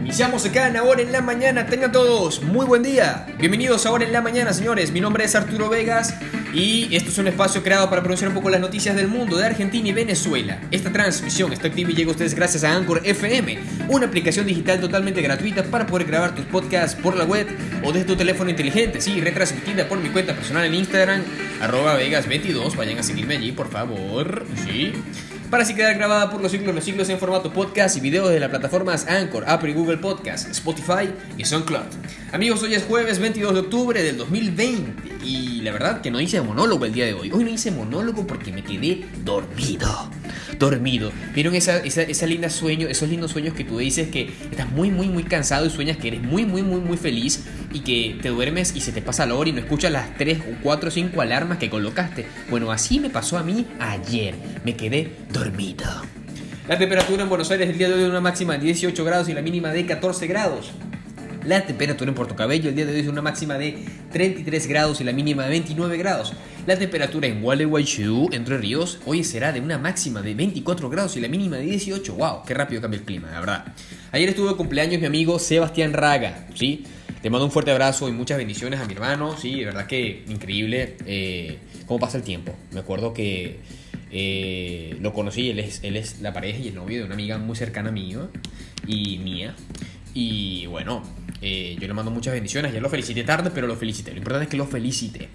Iniciamos acá en Ahora en la Mañana. Tengan todos muy buen día. Bienvenidos a Ahora en la Mañana, señores. Mi nombre es Arturo Vegas y esto es un espacio creado para pronunciar un poco las noticias del mundo de Argentina y Venezuela. Esta transmisión está activa y llega a ustedes gracias a Anchor FM, una aplicación digital totalmente gratuita para poder grabar tus podcasts por la web o desde tu teléfono inteligente. Sí, retransmitida por mi cuenta personal en Instagram, arroba Vegas22. Vayan a seguirme allí, por favor. Sí para así quedar grabada por los siglos los siglos en formato podcast y videos de las plataformas Anchor, Apple y Google Podcast, Spotify y SoundCloud. Amigos, hoy es jueves 22 de octubre del 2020 y la verdad que no hice monólogo el día de hoy. Hoy no hice monólogo porque me quedé dormido. Dormido. ¿Vieron esa, esa, linda sueño, esos lindos sueños que tú dices que estás muy, muy, muy cansado y sueñas que eres muy, muy, muy, muy feliz y que te duermes y se te pasa la hora y no escuchas las 3 o 4 o 5 alarmas que colocaste? Bueno, así me pasó a mí ayer. Me quedé dormido. La temperatura en Buenos Aires el día de hoy es una máxima de 18 grados y la mínima de 14 grados. La temperatura en Puerto Cabello el día de hoy es una máxima de 33 grados y la mínima de 29 grados. La temperatura en Gualeguaychú, Entre Ríos, hoy será de una máxima de 24 grados y la mínima de 18. ¡Wow! ¡Qué rápido cambia el clima, la verdad! Ayer estuvo de cumpleaños mi amigo Sebastián Raga, ¿sí? Le mando un fuerte abrazo y muchas bendiciones a mi hermano, sí, de verdad que increíble eh, cómo pasa el tiempo. Me acuerdo que eh, lo conocí, él es, él es la pareja y el novio de una amiga muy cercana mío y mía. Y bueno, eh, yo le mando muchas bendiciones. Ya lo felicité tarde, pero lo felicité. Lo importante es que lo felicité.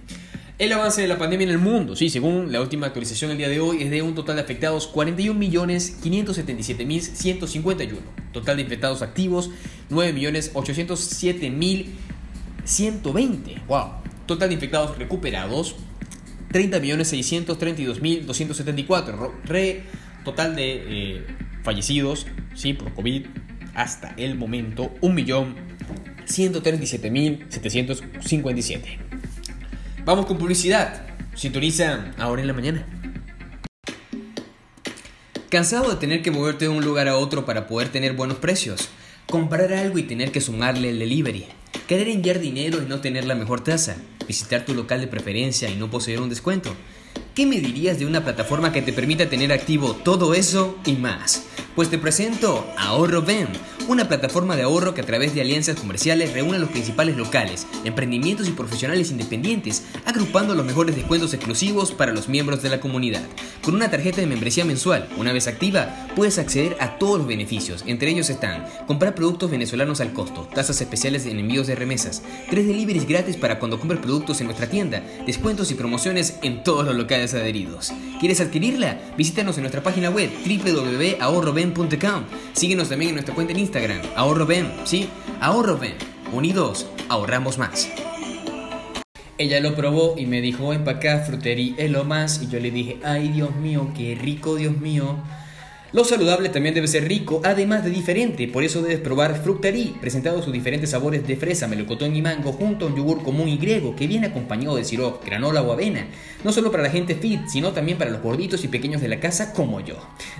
El avance de la pandemia en el mundo, sí, según la última actualización el día de hoy, es de un total de afectados 41.577.151. Total de infectados activos 9.807.120. Wow. Total de infectados recuperados 30.632.274. Re total de eh, fallecidos, sí, por COVID hasta el momento 1.137.757. Vamos con publicidad. Sintoniza ahora en la mañana. ¿Cansado de tener que moverte de un lugar a otro para poder tener buenos precios? Comprar algo y tener que sumarle el delivery. Querer enviar dinero y no tener la mejor tasa. Visitar tu local de preferencia y no poseer un descuento. ¿Qué me dirías de una plataforma que te permita tener activo todo eso y más? Pues te presento Ahorro Ben, una plataforma de ahorro que a través de alianzas comerciales reúne a los principales locales, emprendimientos y profesionales independientes, agrupando los mejores descuentos exclusivos para los miembros de la comunidad. Con una tarjeta de membresía mensual, una vez activa, puedes acceder a todos los beneficios. Entre ellos están comprar productos venezolanos al costo, tasas especiales en envíos de remesas, tres deliveries gratis para cuando compres productos en nuestra tienda, descuentos y promociones en todos los locales adheridos. ¿Quieres adquirirla? Visítanos en nuestra página web www.ahorroben Síguenos también en nuestra cuenta en Instagram, ahorroben, ¿sí? Ahorroben. Unidos, ahorramos más. Ella lo probó y me dijo, empacar frutería es lo más. Y yo le dije, ay Dios mío, qué rico Dios mío. Lo saludable también debe ser rico, además de diferente, por eso debes probar Fructari, presentado sus diferentes sabores de fresa, melocotón y mango, junto a un yogur común y griego que viene acompañado de sirope, granola o avena, no solo para la gente fit, sino también para los gorditos y pequeños de la casa como yo.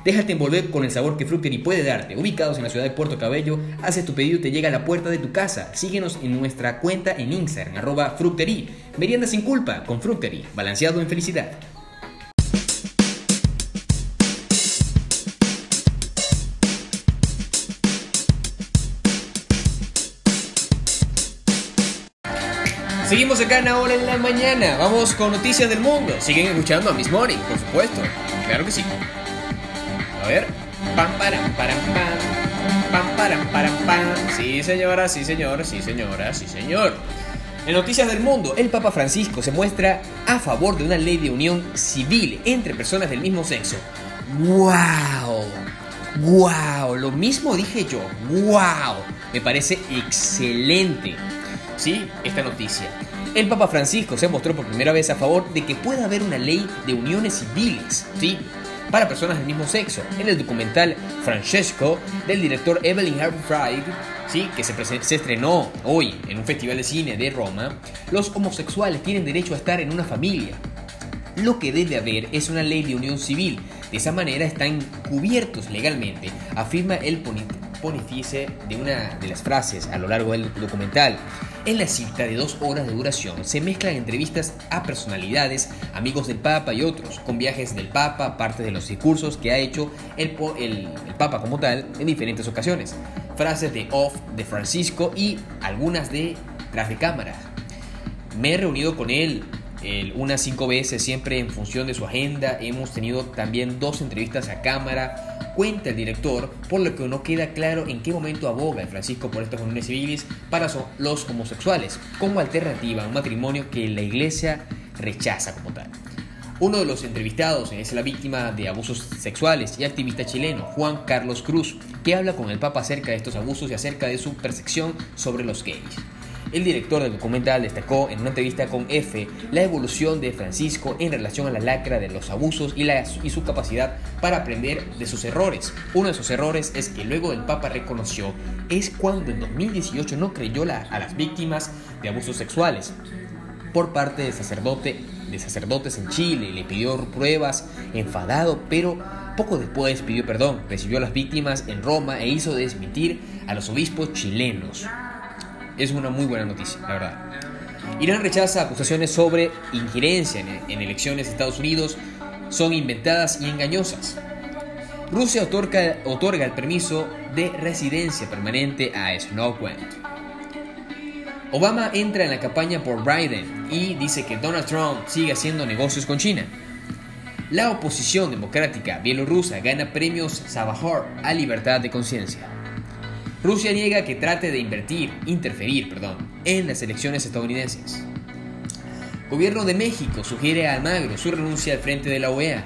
Déjate envolver con el sabor que Fructari puede darte. Ubicados en la ciudad de Puerto Cabello, haces tu pedido y te llega a la puerta de tu casa. Síguenos en nuestra cuenta en Instagram, arroba. Merienda sin culpa con Fructeri, balanceado en felicidad. Seguimos acá en Ahora en la Mañana. Vamos con noticias del mundo. Siguen escuchando a Miss Morning, por supuesto. Claro que sí. A ver. Pam, param, param, pam. Pam, param, param, pam. Sí, señora, sí, señor, sí, señora, sí, señor. En Noticias del Mundo, el Papa Francisco se muestra a favor de una ley de unión civil entre personas del mismo sexo. ¡Wow! ¡Wow! Lo mismo dije yo. ¡Wow! Me parece excelente. ¿Sí? esta noticia. El Papa Francisco se mostró por primera vez a favor de que pueda haber una ley de uniones civiles, ¿sí? para personas del mismo sexo. En el documental Francesco del director Evelyn Harvey ¿sí? que se, se, estrenó hoy en un festival de cine de Roma, los homosexuales tienen derecho a estar en una familia. Lo que debe haber es una ley de unión civil. De esa manera están cubiertos legalmente, afirma el pontificia de una de las frases a lo largo del documental. En la cita de dos horas de duración se mezclan entrevistas a personalidades, amigos del Papa y otros, con viajes del Papa, parte de los discursos que ha hecho el, el Papa como tal en diferentes ocasiones, frases de off de Francisco y algunas de tras de cámara. Me he reunido con él unas cinco veces, siempre en función de su agenda. Hemos tenido también dos entrevistas a cámara. Cuenta el director, por lo que no queda claro en qué momento aboga Francisco por estas uniones civiles para los homosexuales, como alternativa a un matrimonio que la iglesia rechaza como tal. Uno de los entrevistados es la víctima de abusos sexuales y activista chileno, Juan Carlos Cruz, que habla con el Papa acerca de estos abusos y acerca de su percepción sobre los gays. El director del documental destacó en una entrevista con F la evolución de Francisco en relación a la lacra de los abusos y, su capacidad para aprender de sus errores. Uno de sus errores es que luego el Papa reconoció es cuando en 2018 no creyó a las víctimas de abusos sexuales. Por parte de, de sacerdotes en Chile, le pidió pruebas, enfadado, pero poco después pidió perdón, recibió a las víctimas en Roma e hizo desmentir a los obispos chilenos es una muy buena noticia, la verdad. Irán rechaza acusaciones sobre injerencia en, elecciones de Estados Unidos, son inventadas y engañosas. Rusia otorga, otorga el permiso de residencia permanente a Snowden. Obama entra en la campaña por Biden y dice que Donald Trump sigue haciendo negocios con China. La oposición democrática bielorrusa gana premios Savahor a libertad de conciencia. Rusia niega que trate de invertir, interferir, perdón, en las elecciones estadounidenses. Gobierno de México sugiere a Almagro su renuncia al frente de la OEA.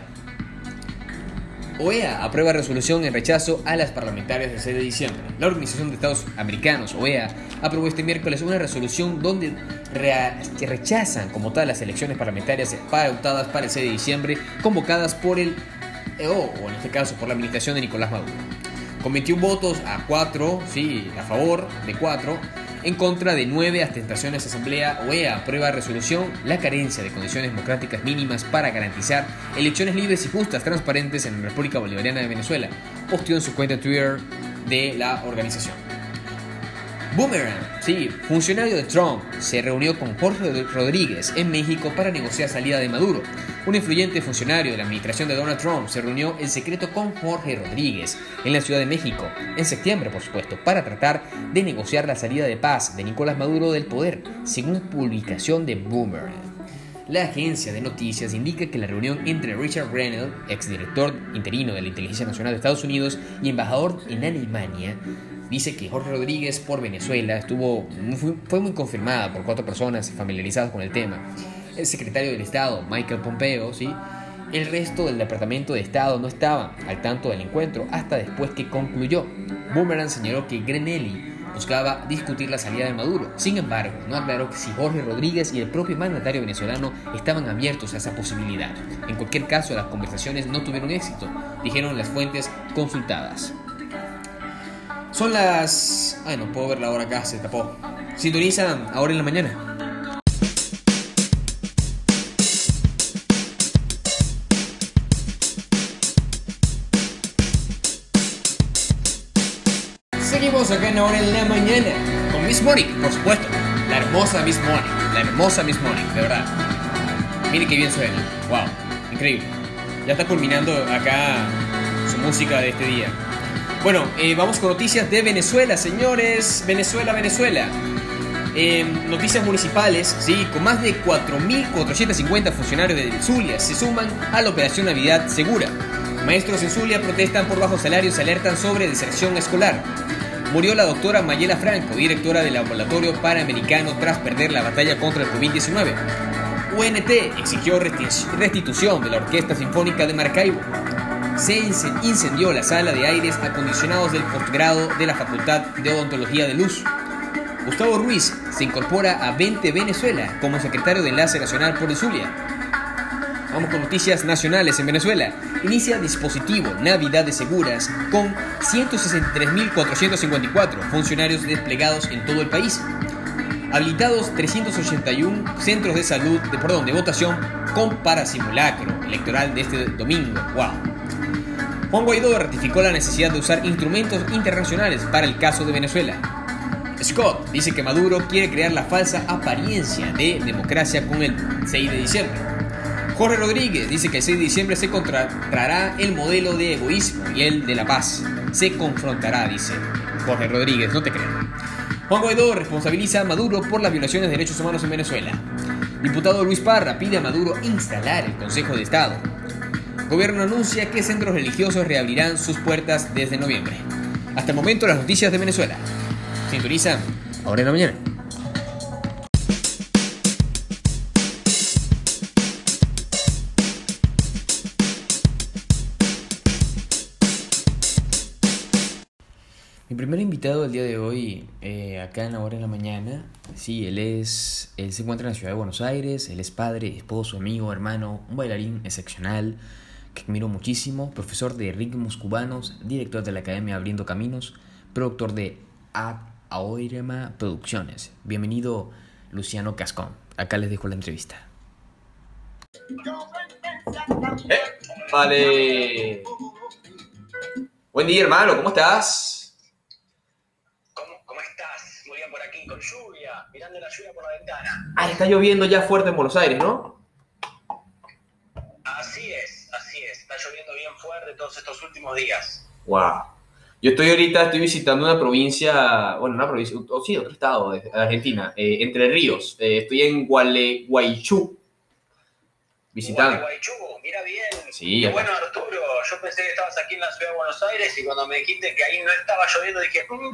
OEA aprueba resolución en rechazo a las parlamentarias del 6 de diciembre. La Organización de Estados Americanos, OEA, aprobó este miércoles una resolución donde rechazan como tal las elecciones parlamentarias pautadas para el 6 de diciembre convocadas por el EO, o en este caso por la administración de Nicolás Maduro con 21 votos a 4, sí, a favor de 4, en contra de 9 abstenciones de Asamblea OEA aprueba resolución la carencia de condiciones democráticas mínimas para garantizar elecciones libres y justas, transparentes en la República Bolivariana de Venezuela, posteó en su cuenta Twitter de la organización. Boomerang, sí, funcionario de Trump, se reunió con Jorge Rodríguez en México para negociar salida de Maduro. Un influyente funcionario de la administración de Donald Trump se reunió en secreto con Jorge Rodríguez en la Ciudad de México, en septiembre por supuesto, para tratar de negociar la salida de paz de Nicolás Maduro del poder, según publicación de Boomerang. La agencia de noticias indica que la reunión entre Richard Grenell, exdirector interino de la Inteligencia Nacional de Estados Unidos y embajador en Alemania, dice que Jorge Rodríguez por Venezuela estuvo, fue muy confirmada por cuatro personas familiarizadas con el tema. El secretario del Estado, Michael Pompeo, ¿sí? El resto del Departamento de Estado no estaba al tanto del encuentro hasta después que concluyó. Boomerang señaló que Grenelli buscaba discutir la salida de Maduro. Sin embargo, no aclaró que si Jorge Rodríguez y el propio mandatario venezolano estaban abiertos a esa posibilidad. En cualquier caso, las conversaciones no tuvieron éxito, dijeron las fuentes consultadas. Son las... Ay, no puedo ver la hora acá, se tapó. Sintonizan ahora en la mañana. Acá en ahora en la mañana con Miss Money, por supuesto. La hermosa Miss Money, la hermosa Miss Money, de verdad. Mire qué bien suena. Wow, increíble. Ya está culminando acá su música de este día. Bueno, eh, vamos con noticias de Venezuela, señores. Venezuela, Venezuela. Em, noticias municipales, sí, con más de 4.450 funcionarios de Zulia se suman a la Operación Navidad Segura. Maestros en Zulia protestan por bajos salarios y alertan sobre deserción escolar. Murió la doctora Mayela Franco, directora del Laboratorio Panamericano tras perder la batalla contra el COVID-19. UNT exigió restitución de la Orquesta Sinfónica de Maracaibo se incendió la sala de aires acondicionados del posgrado de la Facultad de Odontología de Luz. Gustavo Ruiz se incorpora a 20 Venezuela como secretario de Enlace Nacional por el Zulia. Vamos con noticias nacionales en Venezuela. Inicia dispositivo Navidades Seguras con 163.454 funcionarios desplegados en todo el país. Habilitados 381 centros de salud, de, perdón, de votación con para simulacro electoral de este domingo. ¡Wow! Juan Guaidó ratificó la necesidad de usar instrumentos internacionales para el caso de Venezuela. Scott dice que Maduro quiere crear la falsa apariencia de democracia con el 6 de diciembre. Jorge Rodríguez dice que el 6 de diciembre se contrará el modelo de egoísmo y el de la paz. Se confrontará, dice Jorge Rodríguez, no te creo. Juan Guaidó responsabiliza a Maduro por las violaciones de derechos humanos en Venezuela. Diputado Luis Parra pide a Maduro instalar el Consejo de Estado. Gobierno anuncia que centros religiosos reabrirán sus puertas desde noviembre. Hasta el momento las noticias de Venezuela. Sintoniza ahora en la mañana. Invitado del día de hoy, eh, acá en la hora de la mañana, sí, él es, él se encuentra en la ciudad de Buenos Aires, él es padre, esposo, amigo, hermano, un bailarín excepcional que admiro muchísimo, profesor de ritmos cubanos, director de la Academia Abriendo Caminos, productor de Aoirema Producciones. Bienvenido, Luciano Cascón. Acá les dejo la entrevista. Vale. Buen día, hermano, ¿cómo estás? Con lluvia, mirando la lluvia por la ventana. Ah, está lloviendo ya fuerte en Buenos Aires, ¿no? Así es, así es. Está lloviendo bien fuerte todos estos últimos días. Wow. Yo estoy ahorita, estoy visitando una provincia, bueno, una provincia, o sí, otro estado de Argentina, eh, Entre Ríos. Eh, estoy en Gualeguaychú, visitando. Gualeguaychú, mira bien. Sí. Qué bueno, Arturo. Yo pensé que estabas aquí en la ciudad de Buenos Aires y cuando me dijiste que ahí no estaba lloviendo dije, mm, no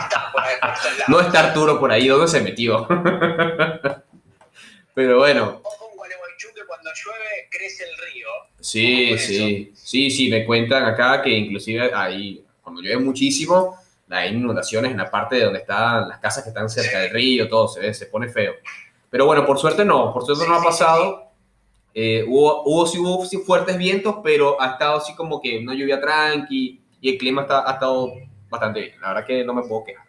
está por ahí. Por no está Arturo por ahí, ¿dónde se metió? Pero bueno. Ojo en Gualeguaychú que cuando llueve crece el río. Sí, sí, sí, sí, me cuentan acá que inclusive ahí, cuando llueve muchísimo, hay inundaciones en la parte de donde están las casas que están cerca del río, todo se ve, se pone feo. Pero bueno, por suerte no, por suerte no ha pasado. Eh, hubo, hubo, sí, hubo sí, fuertes vientos, pero ha estado así como que no lluvia tranqui y el clima está, ha estado bastante bien. La verdad que no me puedo quejar.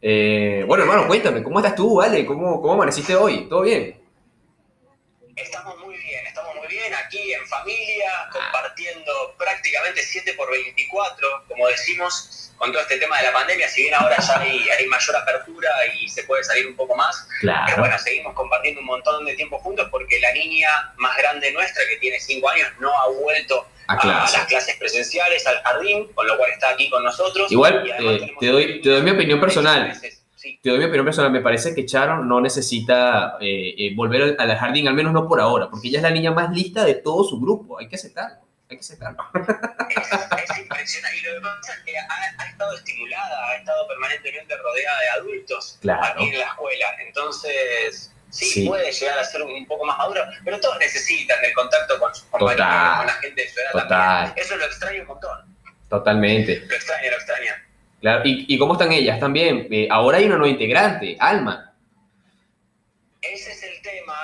Eh, bueno, hermano, cuéntame, ¿cómo estás tú, Vale? ¿Cómo, ¿Cómo amaneciste hoy? ¿Todo bien? Estamos muy bien, estamos muy bien aquí en familia, compartiendo prácticamente 7 por 24, como decimos, con todo este tema de la pandemia, si bien ahora ya hay, hay, mayor apertura y se puede salir un poco más, claro. pero bueno, seguimos compartiendo un montón de tiempo juntos porque la niña más grande nuestra, que tiene 5 años, no ha vuelto a, clase. a, las clases presenciales, al jardín, con lo cual está aquí con nosotros. Igual, eh, te, doy, te doy mi opinión personal. Sí. Te doy mi opinión personal. Me parece que Sharon no necesita eh, eh, volver al jardín, al menos no por ahora, porque ella es la niña más lista de todo su grupo. Hay que aceptarlo. Hay que aceptarlo. Es, es impresionante. Y lo que pasa es que ha, ha, estado estimulada, ha estado permanentemente rodeada de adultos claro. aquí en la escuela. Entonces, sí, sí, puede llegar a ser un poco más maduro, pero todos necesitan el contacto con sus compañeros, con la gente de su edad Total. también. Eso lo extraño un montón. Totalmente. Lo extraño, lo extraño. Claro. ¿Y, y cómo están ellas también? Eh, ahora hay una nueva integrante, Alma. Ese es el tema,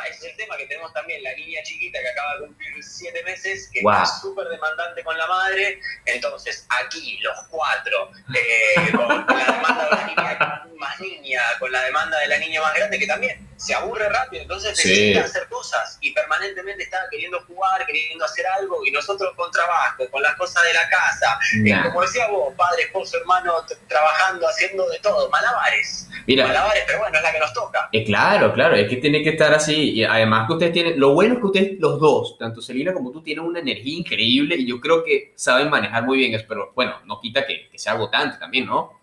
tema que tenemos también, la niña chiquita que acaba de cumplir siete meses, que Wow. está súper demandante con la madre. Entonces, aquí los cuatro, eh, con la demanda de la niña más niña, con la demanda de la niña más grande, que también se aburre rápido, entonces Sí. necesita hacer cosas y permanentemente está queriendo jugar, queriendo hacer algo, y nosotros con trabajo, con las cosas de la casa, eh, como decía vos, padre, esposo, hermano, trabajando, haciendo de todo, malabares. Mira, Malabares, pero bueno, es la que nos toca. Eh, claro, claro, es que tiene que estar así. Y además que ustedes tienen, lo bueno es que ustedes los dos, tanto Celina como tú, tienen una energía increíble y yo creo que saben manejar muy bien eso, pero bueno, no quita que, que sea agotante también, ¿no?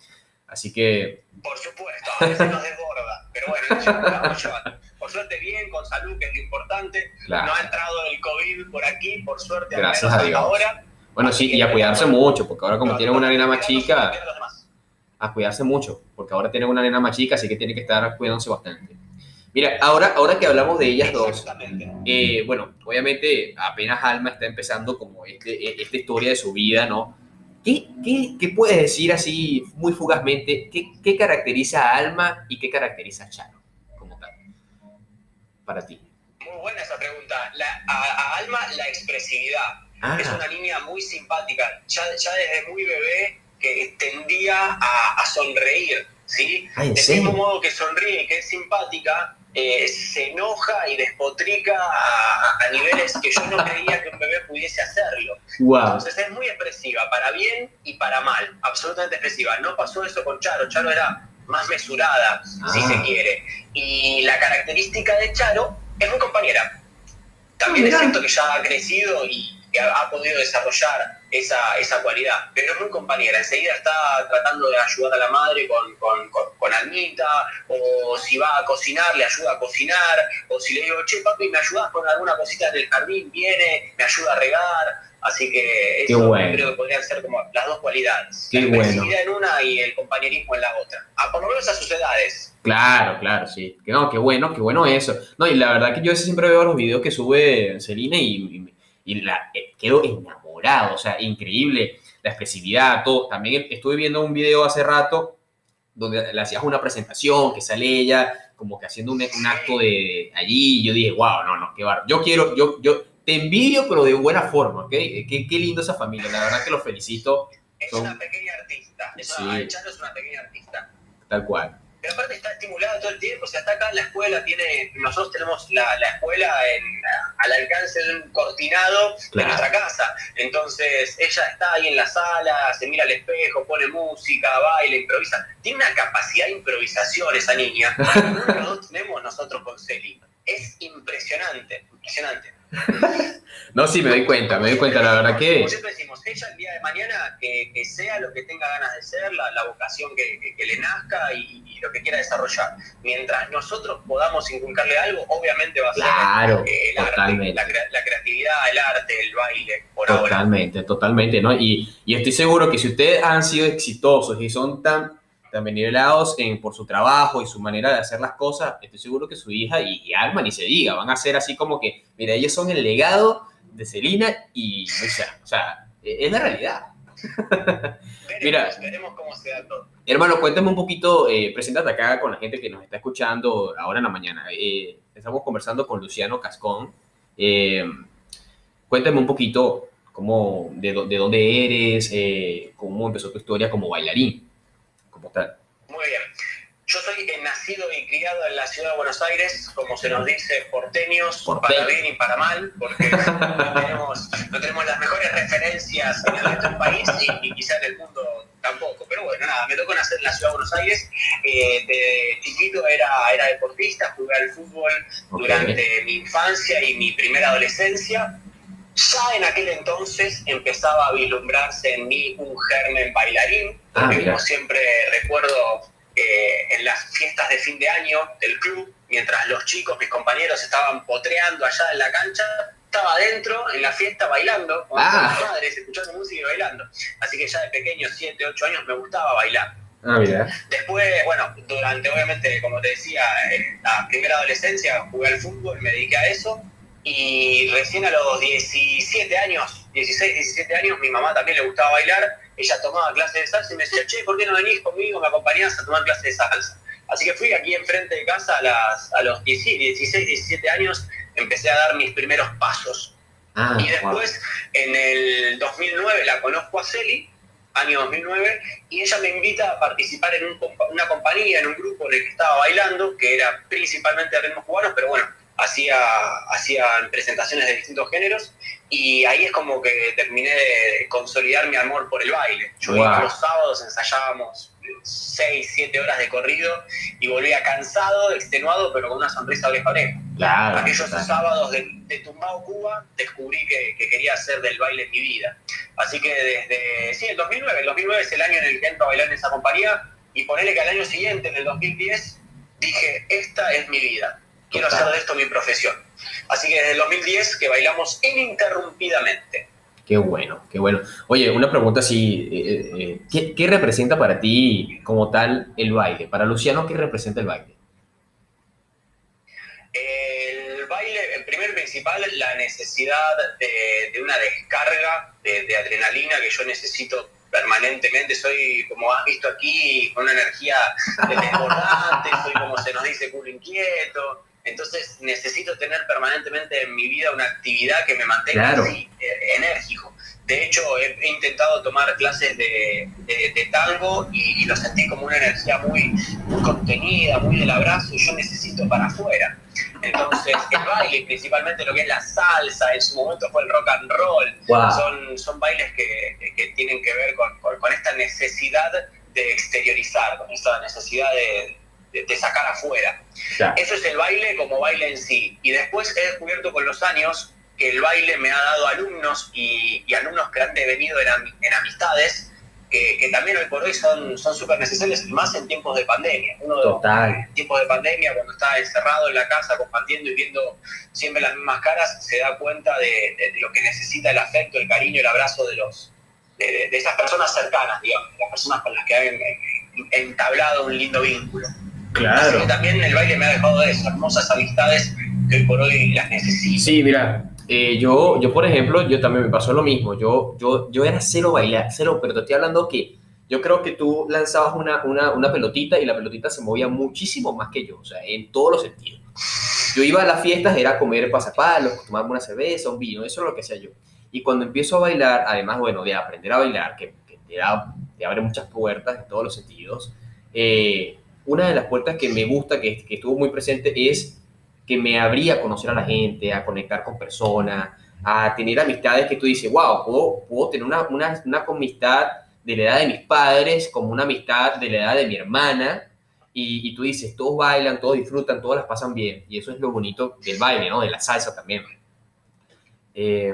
Así que, Por supuesto, a veces nos desborda, pero bueno, llevando. Por suerte bien, con salud, que es lo importante. claro. No ha entrado el COVID por aquí, por suerte, Gracias a Dios. ahora. Bueno, sí, y a cuidarse mucho, porque ahora como tienen una nena más chica, a cuidarse mucho, porque ahora tienen una nena más chica, así que tiene que estar cuidándose bastante. Mira, ahora, ahora que hablamos de ellas dos. Eh, bueno, obviamente apenas Alma está empezando como este, esta historia de su vida, ¿no? ¿Qué, qué, qué puedes decir así muy fugazmente? ¿Qué, ¿Qué caracteriza a Alma y qué caracteriza a Charo como tal? Para ti. Muy buena esa pregunta. La- a, a Alma, la expresividad. Ah, Es una niña muy simpática. Ya, ya desde muy bebé que tendía a, a sonreír, ¿sí? ah, ¿en Del mismo modo que sonríe y que es simpática, eh, se enoja y despotrica a, niveles que yo no creía que un bebé pudiese hacerlo. Entonces es muy expresiva, para bien y para mal, absolutamente expresiva. No pasó eso con Charo, Charo era más mesurada, si se ah. quiere. Y la característica de Charo es muy compañera. También es cierto que ya ha crecido y ha, podido desarrollar esa, esa cualidad, pero es muy compañera, enseguida está tratando de ayudar a la madre con, con, con, Almita, o si va a cocinar, le ayuda a cocinar, o si le digo, che papi, ¿me ayudas con alguna cosita del jardín? Viene, me ayuda a regar, así que eso creo que podrían ser como las dos cualidades, Qué la bueno. en una y el compañerismo en la otra, a, por lo menos a sus edades. Claro, claro, sí. Que no, qué bueno, qué bueno eso. No, y la verdad que yo siempre veo los videos que sube Celine y y la, eh, quedo enamorado, o sea, increíble la expresividad, todo. También estuve viendo un video hace rato donde le hacías una presentación, que sale ella como que haciendo un, acto de allí, y yo dije, wow, no, no, qué barro. Yo quiero, yo, yo te envidio, pero de buena forma, ¿ok? Qué, qué lindo esa familia, la verdad que los felicito. Es una pequeña artista, una, es una pequeña artista. Tal cual pero aparte está estimulada todo el tiempo, o sea, está acá en la escuela, tiene, nosotros tenemos la, la escuela al alcance de un cortinado de nuestra casa, entonces ella está ahí en la sala, se mira al espejo, pone música, baila, improvisa, tiene una capacidad de improvisación esa niña, que no tenemos nosotros con Celi, es impresionante, impresionante. No, sí, me doy cuenta, me doy cuenta, la verdad que... Como siempre decimos, ella el día de mañana que, que sea lo que tenga ganas de ser, la, la vocación que, que, le nazca y, lo que quiera desarrollar. Mientras nosotros podamos inculcarle algo, obviamente va a ser el arte, la, creatividad, el arte, el baile, por totalmente, ahora. Totalmente, ¿no? Y, y estoy seguro que si ustedes han sido exitosos y son tan también nivelados en, por su trabajo y su manera de hacer las cosas, estoy seguro que su hija y, Alma ni se diga, van a ser así como que, mira, ellos son el legado de Celina y, sea, o sea e, es la realidad. mira, veremos cómo se da todo. Hermano, cuéntame un poquito, eh, preséntate acá con la gente que nos está escuchando ahora en la mañana. Eh, estamos conversando con Luciano Cascón. Eh, cuéntame un poquito cómo, de, de dónde eres, eh, cómo empezó tu historia como bailarín. Muy bien. Yo soy nacido y criado en la ciudad de Buenos Aires, como se nos dice, porteños, para bien y para mal, porque no, tenemos, las mejores referencias en del país y, quizás en el mundo tampoco. Pero bueno, nada, me tocó nacer en la ciudad de Buenos Aires. Eh, de chiquito era, era deportista, jugué al fútbol durante mi infancia y mi primera adolescencia. Ya en aquel entonces empezaba a vislumbrarse en mí un germen bailarín, ah, porque como siempre recuerdo eh, en las fiestas de fin de año del club, mientras los chicos, mis compañeros, estaban potreando allá en la cancha, estaba adentro en la fiesta bailando con ah. mis madres, escuchando música y bailando. Así que ya de pequeño, 7, 8 años, me gustaba bailar. Ah, Después, bueno, durante, obviamente, como te decía, en la primera adolescencia jugué al fútbol, me dediqué a eso y recién a los 17 años, 16, 17 años, mi mamá también le gustaba bailar, ella tomaba clases de salsa y me decía, che, ¿por qué no venís conmigo, me acompañás a tomar clases de salsa? Así que fui aquí enfrente de casa a, las, a los 16, 17 años, empecé a dar mis primeros pasos. Ah, y después, en el 2009, la conozco a Celi, año 2009, y ella me invita a participar en una compañía, en un grupo en el que estaba bailando, que era principalmente de ritmos cubanos, pero bueno, hacía, hacía presentaciones de distintos géneros y ahí es como que terminé de consolidar mi amor por el baile. Yo iba los sábados, ensayábamos 6, 7 horas de corrido y volvía cansado, extenuado, pero con una sonrisa oreja oreja. Claro, Aquellos sábados de, de, Tumbao, Cuba, descubrí que, quería hacer del baile mi vida. Así que desde, sí, el 2009, el 2009 es el año en el que entro a bailar en esa compañía y ponele que al año siguiente, en el 2010, dije, esta es mi vida quiero hacer de esto mi profesión. Así que desde el 2010 que bailamos ininterrumpidamente. Qué bueno, qué bueno. Oye, una pregunta así, eh, eh, ¿qué, representa para ti como tal el baile? Para Luciano, ¿qué representa el baile? El baile, en primer principal, la necesidad de, una descarga de, adrenalina que yo necesito permanentemente, soy, como has visto aquí, con una energía desbordante, soy como se nos dice, culo inquieto, entonces necesito tener permanentemente en mi vida una actividad que me mantenga así, eh, enérgico. De hecho, he, intentado tomar clases de, tango y, lo sentí como una energía muy, muy contenida, muy del abrazo, y yo necesito para afuera. Entonces, el baile, principalmente lo que es la salsa, en su momento fue el rock and roll, son, son bailes que, que, tienen que ver con, con, esta necesidad de exteriorizar, con esta necesidad de, de, sacar afuera. Eso es el baile como baile en sí. Y después he descubierto con los años que el baile me ha dado alumnos y, alumnos que han devenido en, en amistades que, también hoy por hoy son súper necesarios, más en tiempos de pandemia. Uno Total. en tiempos de pandemia, cuando está encerrado en la casa compartiendo y viendo siempre las mismas caras, se da cuenta de, lo que necesita el afecto, el cariño, el abrazo de los de, esas personas cercanas, digamos, las personas con las que han entablado un lindo vínculo. Claro. también el baile me ha dejado de esas hermosas amistades que hoy por hoy las necesito. Sí, mira, eh, yo, yo, por ejemplo, yo también me pasó lo mismo. Yo, yo, yo era cero bailar, cero, pero te estoy hablando que yo creo que tú lanzabas una, una, una, pelotita y la pelotita se movía muchísimo más que yo, o sea, en todos los sentidos. Yo iba a las fiestas, era comer pasapalos, tomarme una cerveza, un vino, eso es lo que hacía yo. Y cuando empiezo a bailar, además, bueno, de aprender a bailar, que, te, da, te, abre muchas puertas en todos los sentidos, eh, una de las puertas que me gusta, que, que estuvo muy presente, es que me abría a conocer a la gente, a conectar con personas, a tener amistades que tú dices, wow, puedo, puedo tener una, una, una amistad de la edad de mis padres, como una amistad de la edad de mi hermana, y, y, tú dices, todos bailan, todos disfrutan, todos las pasan bien, y eso es lo bonito del baile, ¿no? De la salsa también. Eh,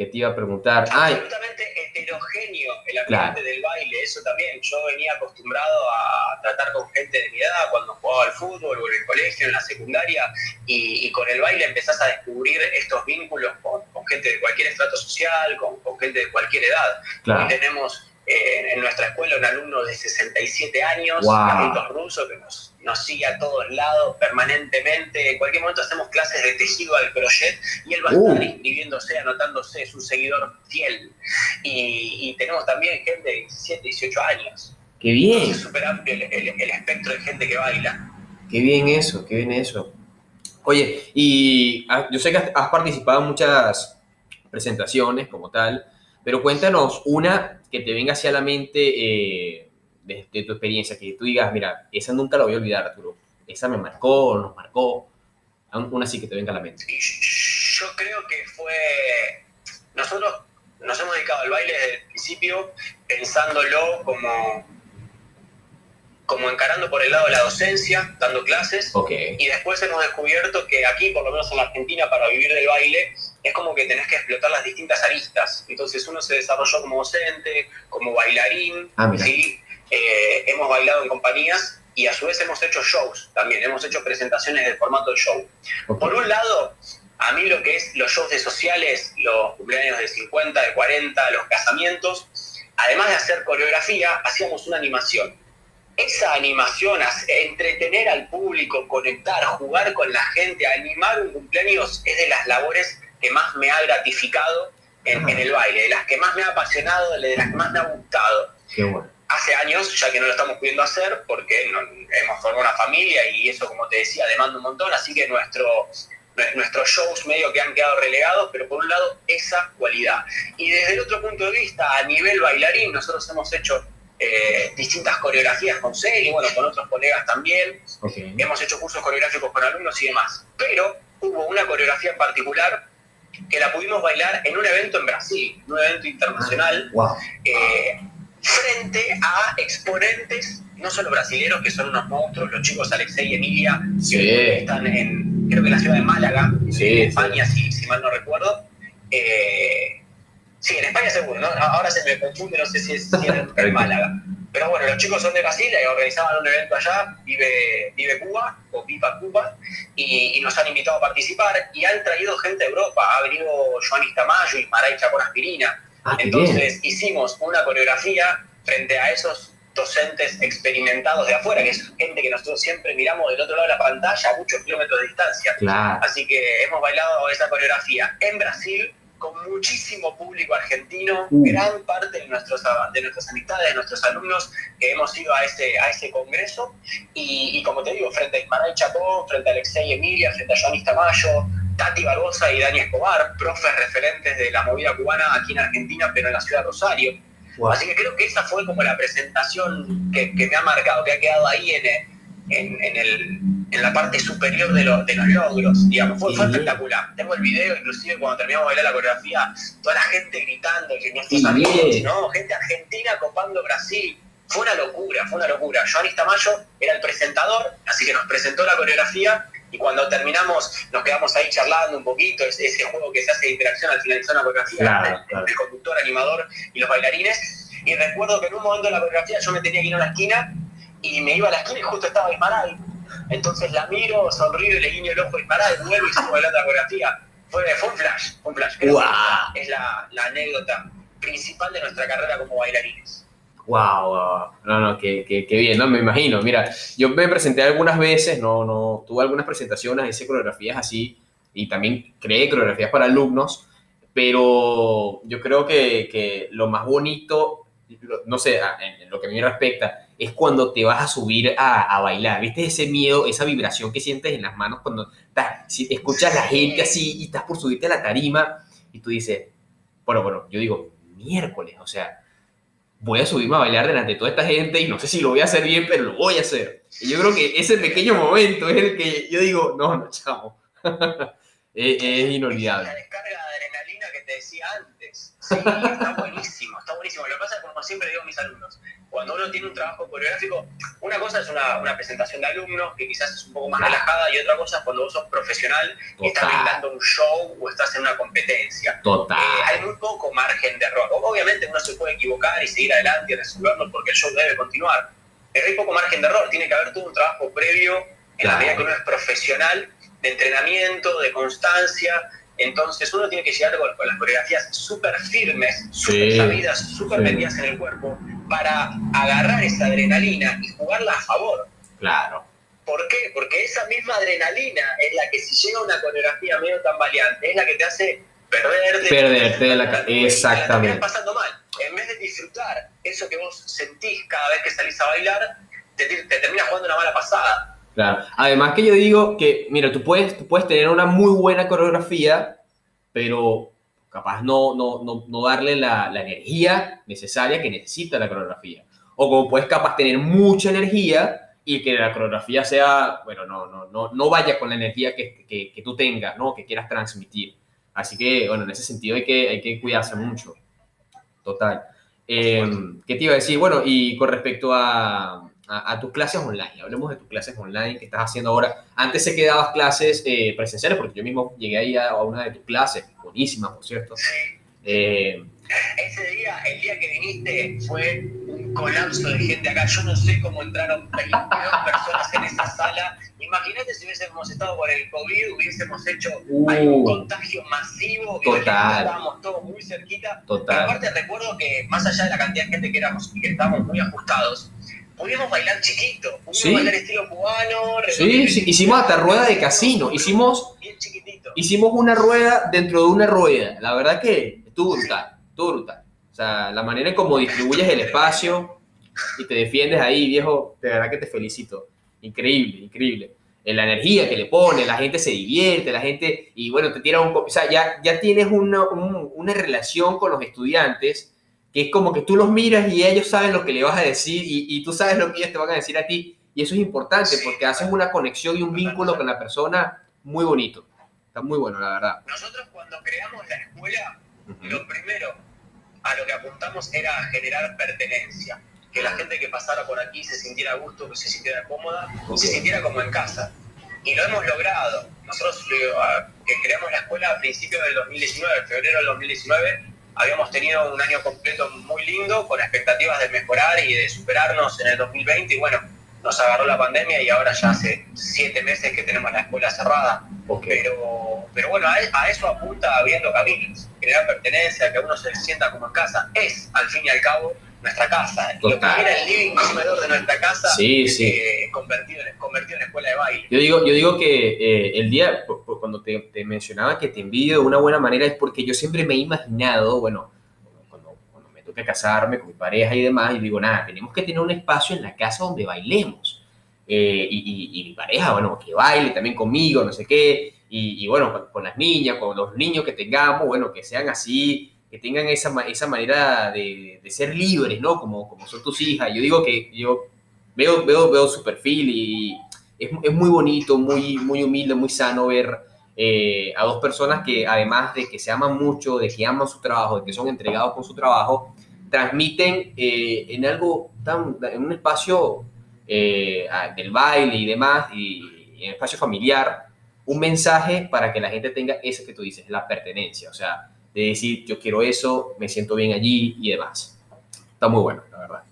que te iba a preguntar. Absolutamente heterogéneo el ambiente del baile, eso también. Yo venía acostumbrado a tratar con gente de mi edad cuando jugaba al fútbol o en el colegio, en la secundaria, y, con el baile empezás a descubrir estos vínculos con, gente de cualquier estrato social, con, gente de cualquier edad. Claro. tenemos en nuestra escuela un alumno de 67 años, wow. ruso, que nos, nos, sigue a todos lados permanentemente. En cualquier momento hacemos clases de tejido al crochet y él va a estar uh. inscribiéndose, anotándose, es un seguidor fiel. Y, tenemos también gente de 17, 18 años. ¡Qué bien! Es súper amplio el, espectro de gente que baila. ¡Qué bien eso! ¡Qué bien eso! Oye, y ah, yo sé que has participado en muchas presentaciones como tal, pero cuéntanos una que te venga hacia la mente eh, de, tu experiencia, que tú digas, mira, esa nunca la voy a olvidar, Arturo. Esa me marcó, nos marcó. Una sí que te venga a la mente. Yo creo que fue... Nosotros nos hemos dedicado al baile desde el principio pensándolo como como encarando por el lado de la docencia, dando clases, y después hemos descubierto que aquí, por lo menos en la Argentina, para vivir del baile, es como que tenés que explotar las distintas aristas. Entonces uno se desarrolló como docente, como bailarín, ah, ¿sí? Eh, hemos bailado en compañías y a su vez hemos hecho shows también, hemos hecho presentaciones del formato de show. Por un lado, a mí lo que es los shows de sociales, los cumpleaños de 50, de 40, los casamientos, además de hacer coreografía, hacíamos una animación esa animación, entretener al público, conectar, jugar con la gente, animar un cumpleaños es de las labores que más me ha gratificado en, el baile, de las que más me ha apasionado, de las que más me ha gustado. Hace años, ya que no lo estamos pudiendo hacer, porque hemos formado una familia y eso, como te decía, demanda un montón, así que nuestro, nuestros shows medio que han quedado relegados, pero por un lado esa cualidad. Y desde el otro punto de vista, a nivel bailarín, nosotros hemos hecho eh, distintas coreografías con y bueno, con otros colegas también. Hemos hecho cursos coreográficos con alumnos y demás. Pero hubo una coreografía en particular que la pudimos bailar en un evento en Brasil, un evento internacional, ah, eh, frente a exponentes, no solo brasileños, que son unos monstruos, los chicos Alexei y Emilia, que están en, creo que en la ciudad de Málaga, en España, si, si, mal no recuerdo. Eh, Sí, en España seguro, ¿no? Ahora se me confunde, no sé si es, en, Málaga. Pero bueno, los chicos son de Brasil organizaban un evento allá, Vive, Vive Cuba, o Viva Cuba, y, nos han invitado a participar y han traído gente de Europa. Ha venido Joanis Tamayo y Maraicha con aspirina. Ah, Entonces hicimos una coreografía frente a esos docentes experimentados de afuera, que es gente que nosotros siempre miramos del otro lado de la pantalla a muchos kilómetros de distancia. Así que hemos bailado esa coreografía en Brasil con muchísimo público argentino, uh. gran parte de, nuestros, de nuestras amistades, de nuestros alumnos que hemos ido a ese, a ese congreso. Y, como te digo, frente a Ismael Chapó, frente a Alexei Emilia, frente a Joanis Tamayo, Tati Barbosa y Dani Escobar, profes referentes de la movida cubana aquí en Argentina, pero en la ciudad de Rosario. Así que creo que esa fue como la presentación que, me ha marcado, que ha quedado ahí en, en, la parte superior de, de los logros. Digamos, fue, espectacular. Tengo el video, inclusive cuando terminamos de bailar la coreografía, toda la gente gritando, que nuestros amigos, ¿no? gente argentina copando Brasil. Fue una locura, fue una locura. Joanis Tamayo era el presentador, así que nos presentó la coreografía y cuando terminamos nos quedamos ahí charlando un poquito, ese, ese juego que se hace de interacción al finalizar una coreografía, el, conductor, animador y los bailarines. Y recuerdo que en un momento de la coreografía yo me tenía que ir a una esquina y me iba a la esquina y justo estaba Ismaray. Entonces la miro, sonrío y le guiño el ojo a Ismaray, vuelvo y sigo bailando la coreografía. Fue, fue un flash, fue un flash. es la, la anécdota principal de nuestra carrera como bailarines. Wow, no, no, qué, qué, qué, bien, no me imagino. Mira, yo me presenté algunas veces, no, no, tuve algunas presentaciones, hice coreografías así y también creé coreografías para alumnos, pero yo creo que, que lo más bonito, no sé, en lo que a mí me respecta, es cuando te vas a subir a, a, bailar, ¿viste? Ese miedo, esa vibración que sientes en las manos cuando si escuchas a la gente así y estás por subirte a la tarima y tú dices, bueno, bueno, yo digo, miércoles, o sea, voy a subirme a bailar delante de toda esta gente y no sé si lo voy a hacer bien, pero lo voy a hacer. Y yo creo que ese pequeño momento es el que yo digo, no, no, chamo. es, es, inolvidable. la descarga de adrenalina que te decía antes. Sí, está buenísimo, está buenísimo. Lo que pasa es como siempre digo a mis alumnos, cuando uno tiene un trabajo coreográfico, una cosa es una, una, presentación de alumnos que quizás es un poco más relajada y otra cosa es cuando vos sos profesional y estás brindando un show o estás en una competencia. Total. Eh, hay muy poco margen de error. Obviamente uno se puede equivocar y seguir adelante y resolverlo porque el show debe continuar. Pero hay poco margen de error. Tiene que haber todo un trabajo previo en la medida que uno es profesional de entrenamiento, de constancia. Entonces uno tiene que llegar con, las coreografías súper firmes, súper sabidas, súper metidas en el cuerpo para agarrar esa adrenalina y jugarla a favor. Claro. ¿Por qué? Porque esa misma adrenalina es la que si llega una coreografía medio tambaleante, es la que te hace perderte. Perderte de la Exactamente. Te pasando mal. En vez de disfrutar eso que vos sentís cada vez que salís a bailar, te, te termina jugando una mala pasada. Claro. Además que yo digo que, mira, tú puedes, tú puedes tener una muy buena coreografía, pero capaz no, no, no, no darle la, la, energía necesaria que necesita la coreografía. O como puedes capaz tener mucha energía y que la coreografía sea, bueno, no, no, no, no vaya con la energía que, que, que tú tengas, ¿no? que quieras transmitir. Así que, bueno, en ese sentido hay que, hay que cuidarse mucho. Total. Eh, ¿Qué te iba a decir? Bueno, y con respecto a, a, tus clases online. Hablemos de tus clases online que estás haciendo ahora. Antes se quedabas clases eh, presenciales, porque yo mismo llegué ahí a, una de tus clases, buenísima, por cierto. Eh, Ese día, el día que viniste, fue un colapso de gente acá. Yo no sé cómo entraron 22 personas en esa sala. Imagínate si hubiésemos estado por el COVID, hubiésemos hecho uh, un contagio masivo, que estábamos todos muy cerquita. Total. aparte recuerdo que más allá de la cantidad de gente que éramos y que estábamos muy ajustados, pudimos bailar chiquito, pudimos ¿Sí? bailar estilo cubano. Sí, sí, hicimos hasta rueda de casino, hicimos, bien chiquitito. hicimos una rueda dentro de una rueda, la verdad que estuvo brutal, estuvo brutal. O sea, la manera en cómo distribuyes el espacio y te defiendes ahí, viejo, de verdad que te felicito. Increíble, increíble. La energía que le pone, la gente se divierte, la gente, y bueno, te tira un... O sea, ya, ya tienes una, una relación con los estudiantes que es como que tú los miras y ellos saben lo que le vas a decir y, y tú sabes lo que ellos te van a decir a ti. Y eso es importante porque haces una conexión y un vínculo con la persona muy bonito. Está muy bueno, la verdad. Nosotros cuando creamos la escuela, lo primero a lo que apuntamos era generar pertenencia. Que la gente que pasara por aquí se sintiera a gusto, que se sintiera cómoda, se sintiera como en casa. Y lo hemos logrado. Nosotros eh, que creamos la escuela a principios del 2019, febrero del 2019, habíamos tenido un año completo muy lindo, con expectativas de mejorar y de superarnos en el 2020, y bueno, nos agarró la pandemia y ahora ya hace siete meses que tenemos la escuela cerrada. Pero, pero bueno, a, eso apunta abriendo caminos, crear pertenencia, que uno se sienta como en casa. Es, al fin y al cabo, nuestra casa. Lo que era el living comedor de nuestra casa sí, sí. Eh, convertido, en, convertido en escuela de baile. Yo digo, yo digo que eh, el día, cuando te, te, mencionaba que te envidio de una buena manera, es porque yo siempre me he imaginado, bueno, cuando, cuando me toque casarme con mi pareja y demás, y digo, nada, tenemos que tener un espacio en la casa donde bailemos. Eh, y, y, y, mi pareja, bueno, que baile también conmigo, no sé qué. y, bueno, con, las niñas, con los niños que tengamos, bueno, que sean así, que tengan esa, esa manera de, de, ser libres, ¿no? Como, como son tus hijas. Yo digo que yo veo, veo, veo su perfil y es, es muy bonito, muy, muy humilde, muy sano ver eh, a dos personas que además de que se aman mucho, de que aman su trabajo, de que son entregados con su trabajo, transmiten eh, en algo tan, en un espacio eh, del baile y demás, y, en el espacio familiar, un mensaje para que la gente tenga eso que tú dices, la pertenencia, o sea, de decir yo quiero eso, me siento bien allí y demás. Está muy bueno, la verdad.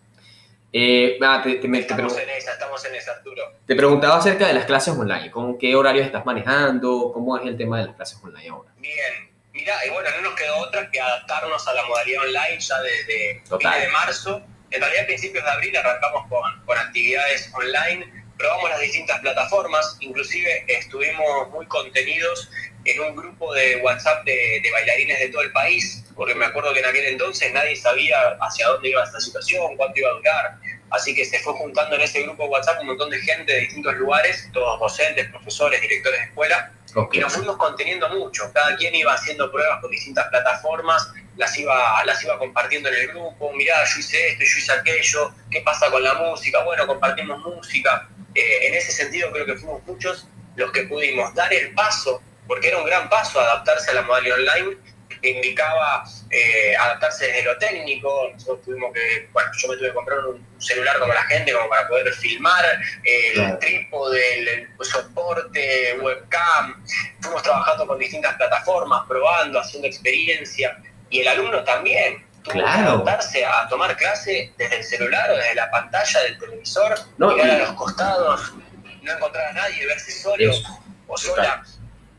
Eh, estamos en esa, estamos en esa, Arturo. Te preguntaba acerca de las clases online, ¿con qué horarios estás manejando? ¿Cómo es el tema de las clases online ahora? Bien, mira, y bueno, no nos quedó otra que adaptarnos a la modalidad online ya desde fines de marzo. En realidad, a principios de abril arrancamos con, con actividades online, probamos las distintas plataformas, inclusive estuvimos muy contenidos en un grupo de WhatsApp de, de, bailarines de todo el país, porque me acuerdo que en aquel entonces nadie sabía hacia dónde iba esta situación, cuánto iba a durar, así que se fue juntando en ese grupo de WhatsApp un montón de gente de distintos lugares, todos docentes, profesores, directores de escuela, y nos fuimos conteniendo mucho, cada quien iba haciendo pruebas con distintas plataformas, las iba, las iba compartiendo en el grupo, mirá, yo hice esto, yo hice aquello, ¿qué pasa con la música? Bueno, compartimos música, eh, en ese sentido creo que fuimos muchos los que pudimos dar el paso porque era un gran paso adaptarse a la modalidad online, que indicaba eh, adaptarse desde lo técnico, nosotros tuvimos que, bueno, yo me tuve que comprar un celular como la gente, como para poder filmar, el trípode, el, soporte, webcam, fuimos trabajando con distintas plataformas, probando, haciendo experiencia, y el alumno también, tuvo que adaptarse a tomar clase desde el celular o desde la pantalla del televisor, mirar a los costados, no encontrar a nadie, verse solo o sola.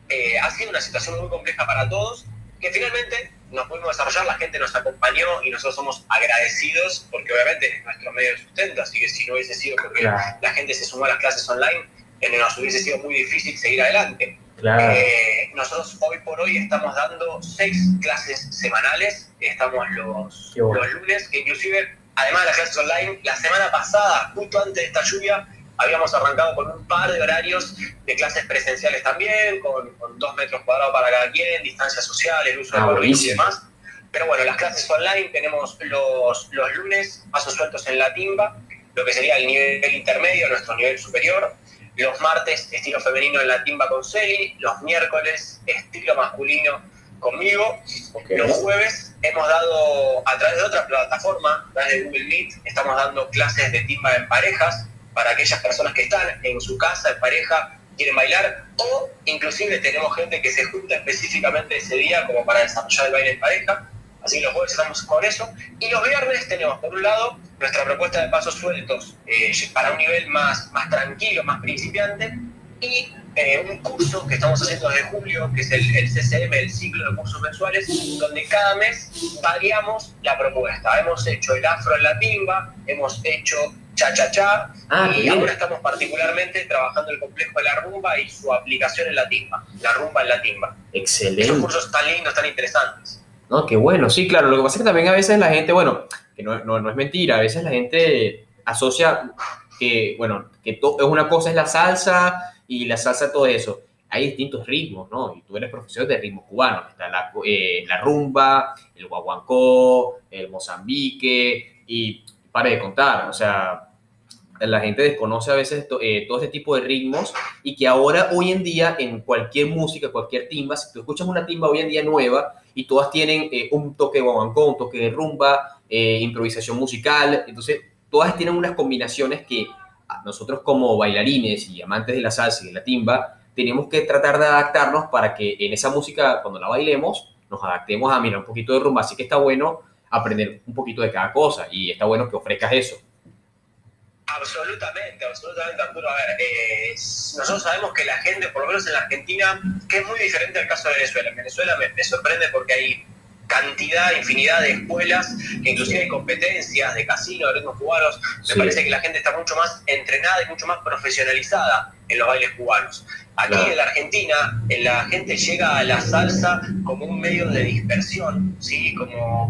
Eh, ha sido una situación muy compleja para todos, que finalmente nos pudimos desarrollar, la gente nos acompañó y nosotros somos agradecidos porque obviamente es nuestro medio de sustento, así que si no hubiese sido porque la gente se sumó a las clases online, eh, nos hubiese sido muy difícil seguir adelante. Eh, nosotros hoy por hoy estamos dando seis clases semanales, estamos los, los lunes, que inclusive, además de las clases online, la semana pasada, justo antes de esta lluvia, habíamos arrancado con un par de horarios de clases presenciales también, con, dos metros cuadrados para cada quien, distancia social, el uso de ah, y demás. Pero bueno, las clases online tenemos los, los lunes pasos sueltos en la timba, lo que sería el nivel intermedio, nuestro nivel superior. Los martes, estilo femenino en la timba con Celi. Los miércoles, estilo masculino conmigo. Los jueves hemos dado, a través de otra plataforma, a través de Google Meet, estamos dando clases de timba en parejas para aquellas personas que están en su casa, en pareja, quieren bailar, o inclusive tenemos gente que se junta específicamente ese día como para desarrollar el baile en pareja, así que los jueves estamos con eso, y los viernes tenemos por un lado nuestra propuesta de pasos sueltos eh, para un nivel más, más tranquilo, más principiante, y eh, un curso que estamos haciendo desde julio, que es el, el, CCM, el ciclo de cursos mensuales, donde cada mes variamos la propuesta. Hemos hecho el afro en la timba, hemos hecho cha-cha-cha, ah, y ahora estamos particularmente trabajando el complejo de la rumba y su aplicación en la timba, la rumba en la timba. Excelente. Son cursos tan lindos, tan interesantes. No, qué bueno, sí, claro, lo que pasa es que también a veces la gente, bueno, que no, no, es mentira, a veces la gente asocia que, bueno, que es una cosa es la salsa y la salsa todo eso. Hay distintos ritmos, ¿no? Y tú eres profesor de ritmos cubanos. Está la, eh, la rumba, el guaguancó, el mozambique y para de contar, o sea, la gente desconoce a veces eh, todo este tipo de ritmos y que ahora, hoy en día, en cualquier música, cualquier timba, si tú escuchas una timba hoy en día nueva y todas tienen eh, un toque de guaguancó, un toque de rumba, eh, improvisación musical, entonces todas tienen unas combinaciones que nosotros como bailarines y amantes de la salsa y de la timba, tenemos que tratar de adaptarnos para que en esa música, cuando la bailemos, nos adaptemos a mirar un poquito de rumba. Así que está bueno aprender un poquito de cada cosa y está bueno que ofrezcas eso. Absolutamente, absolutamente, Arturo. A ver, eh, nosotros sabemos que la gente, por lo menos en la Argentina, que es muy diferente al caso de Venezuela. En Venezuela me, sorprende porque hay cantidad, infinidad de escuelas, que inclusive hay competencias de casino, de ritmos cubanos. Me parece que la gente está mucho más entrenada y mucho más profesionalizada en los bailes cubanos. Aquí en la Argentina, la gente llega a la salsa como un medio de dispersión, ¿sí? Como,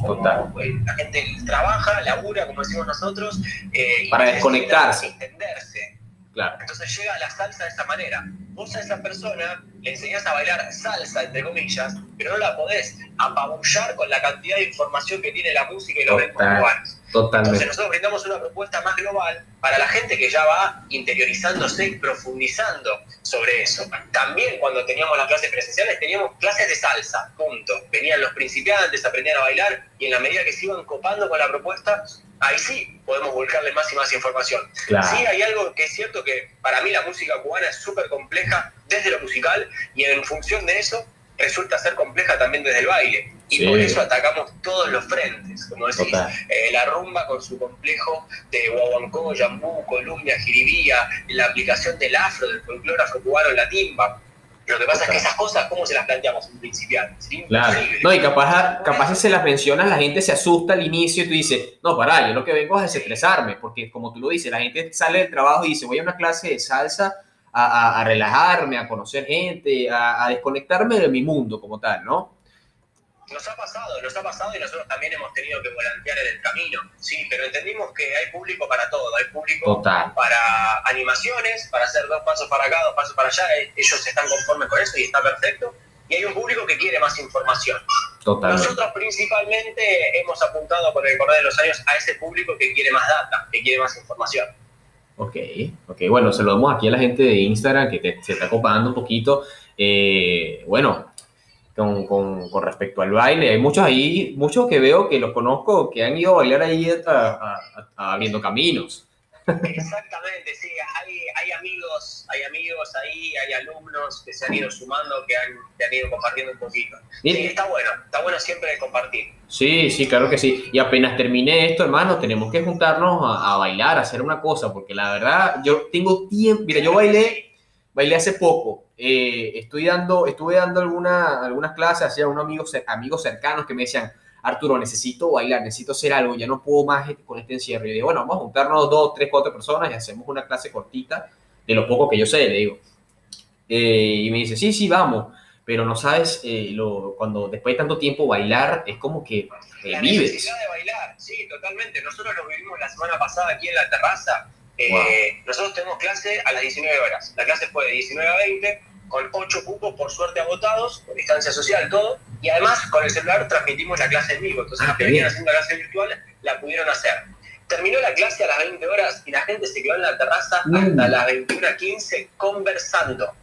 pues, la gente trabaja, labura, como decimos nosotros. Eh, Para desconectarse. Entenderse. Claro. Entonces llega la salsa de esa manera. Vos a esa persona le enseñás a bailar salsa, entre comillas, pero no la podés apabullar con la cantidad de información que tiene la música y los ritmos cubanos. Totalmente. Entonces nosotros brindamos una propuesta más global para la gente que ya va interiorizándose y profundizando sobre eso. También cuando teníamos las clases presenciales teníamos clases de salsa, punto. Venían los principiantes, aprendían a bailar y en la medida que se iban copando con la propuesta, ahí sí podemos volcarle más y más información. Sí, hay algo que es cierto que para mí la música cubana es súper compleja desde lo musical y en función de eso resulta ser compleja también desde el baile. Y por eso atacamos todos los frentes, como decís, eh, la rumba con su complejo de guaguancó, yambú, columbia, jiribía, la aplicación del afro, del folclore afro-cubano en la timba. Lo que pasa es que esas cosas, ¿cómo se las planteamos en principiante? Claro. No, y capaz, capaz si se las mencionas, la gente se asusta al inicio y tú dices, no, pará, yo lo que vengo es desestresarme, porque como tú lo dices, la gente sale del trabajo y dice, voy a una clase de salsa a, relajarme, a conocer gente, a, desconectarme de mi mundo como tal, ¿no? Nos ha pasado, nos ha pasado y nosotros también hemos tenido que volantear en el camino, sí, pero entendimos que hay público para todo, hay público para animaciones, para hacer dos pasos para acá, dos pasos para allá, eh, ellos están conformes con eso y está perfecto, y hay un público que quiere más información. Nosotros principalmente hemos apuntado por el correr de los años a ese público que quiere más data, que quiere más información. Ok, ok. Bueno, saludamos aquí a la gente de Instagram que se está acopando un poquito. Eh, bueno, con, con, con, respecto al baile, hay muchos ahí, muchos que veo que los conozco que han ido a bailar ahí abriendo caminos. Exactamente, sí, hay, hay, amigos, hay amigos ahí, hay alumnos que se han ido sumando, que han, que han ido compartiendo un poquito. Sí, está bueno, está bueno siempre compartir. Sí, sí, claro que sí. Y apenas termine esto, hermano, tenemos que juntarnos a, bailar, a hacer una cosa, porque la verdad, yo tengo tiempo, mira, yo bailé, bailé hace poco. Eh, estoy dando, estuve dando alguna, algunas clases hacia unos amigos, amigos cercanos que me decían, Arturo, necesito bailar, necesito hacer algo, ya no puedo más con este encierro. Y digo, bueno, vamos a juntarnos dos, tres, cuatro personas y hacemos una clase cortita de lo poco que yo sé, le digo. Eh, y me dice, sí, sí, vamos, pero no sabes, eh, lo, cuando después de tanto tiempo bailar, es como que eh, la vives. necesidad de bailar, sí, totalmente. Nosotros lo vivimos la semana pasada aquí en la terraza. Nosotros tenemos clase a las 19 horas. La clase fue de 19 a 20 con ocho cupos por suerte agotados, con distancia social, todo, y además con el celular transmitimos la clase en vivo, entonces los que venían haciendo la clase virtual la pudieron hacer. Terminó la clase a las 20 horas y la gente se quedó en la terraza mm. hasta las 21.15 conversando.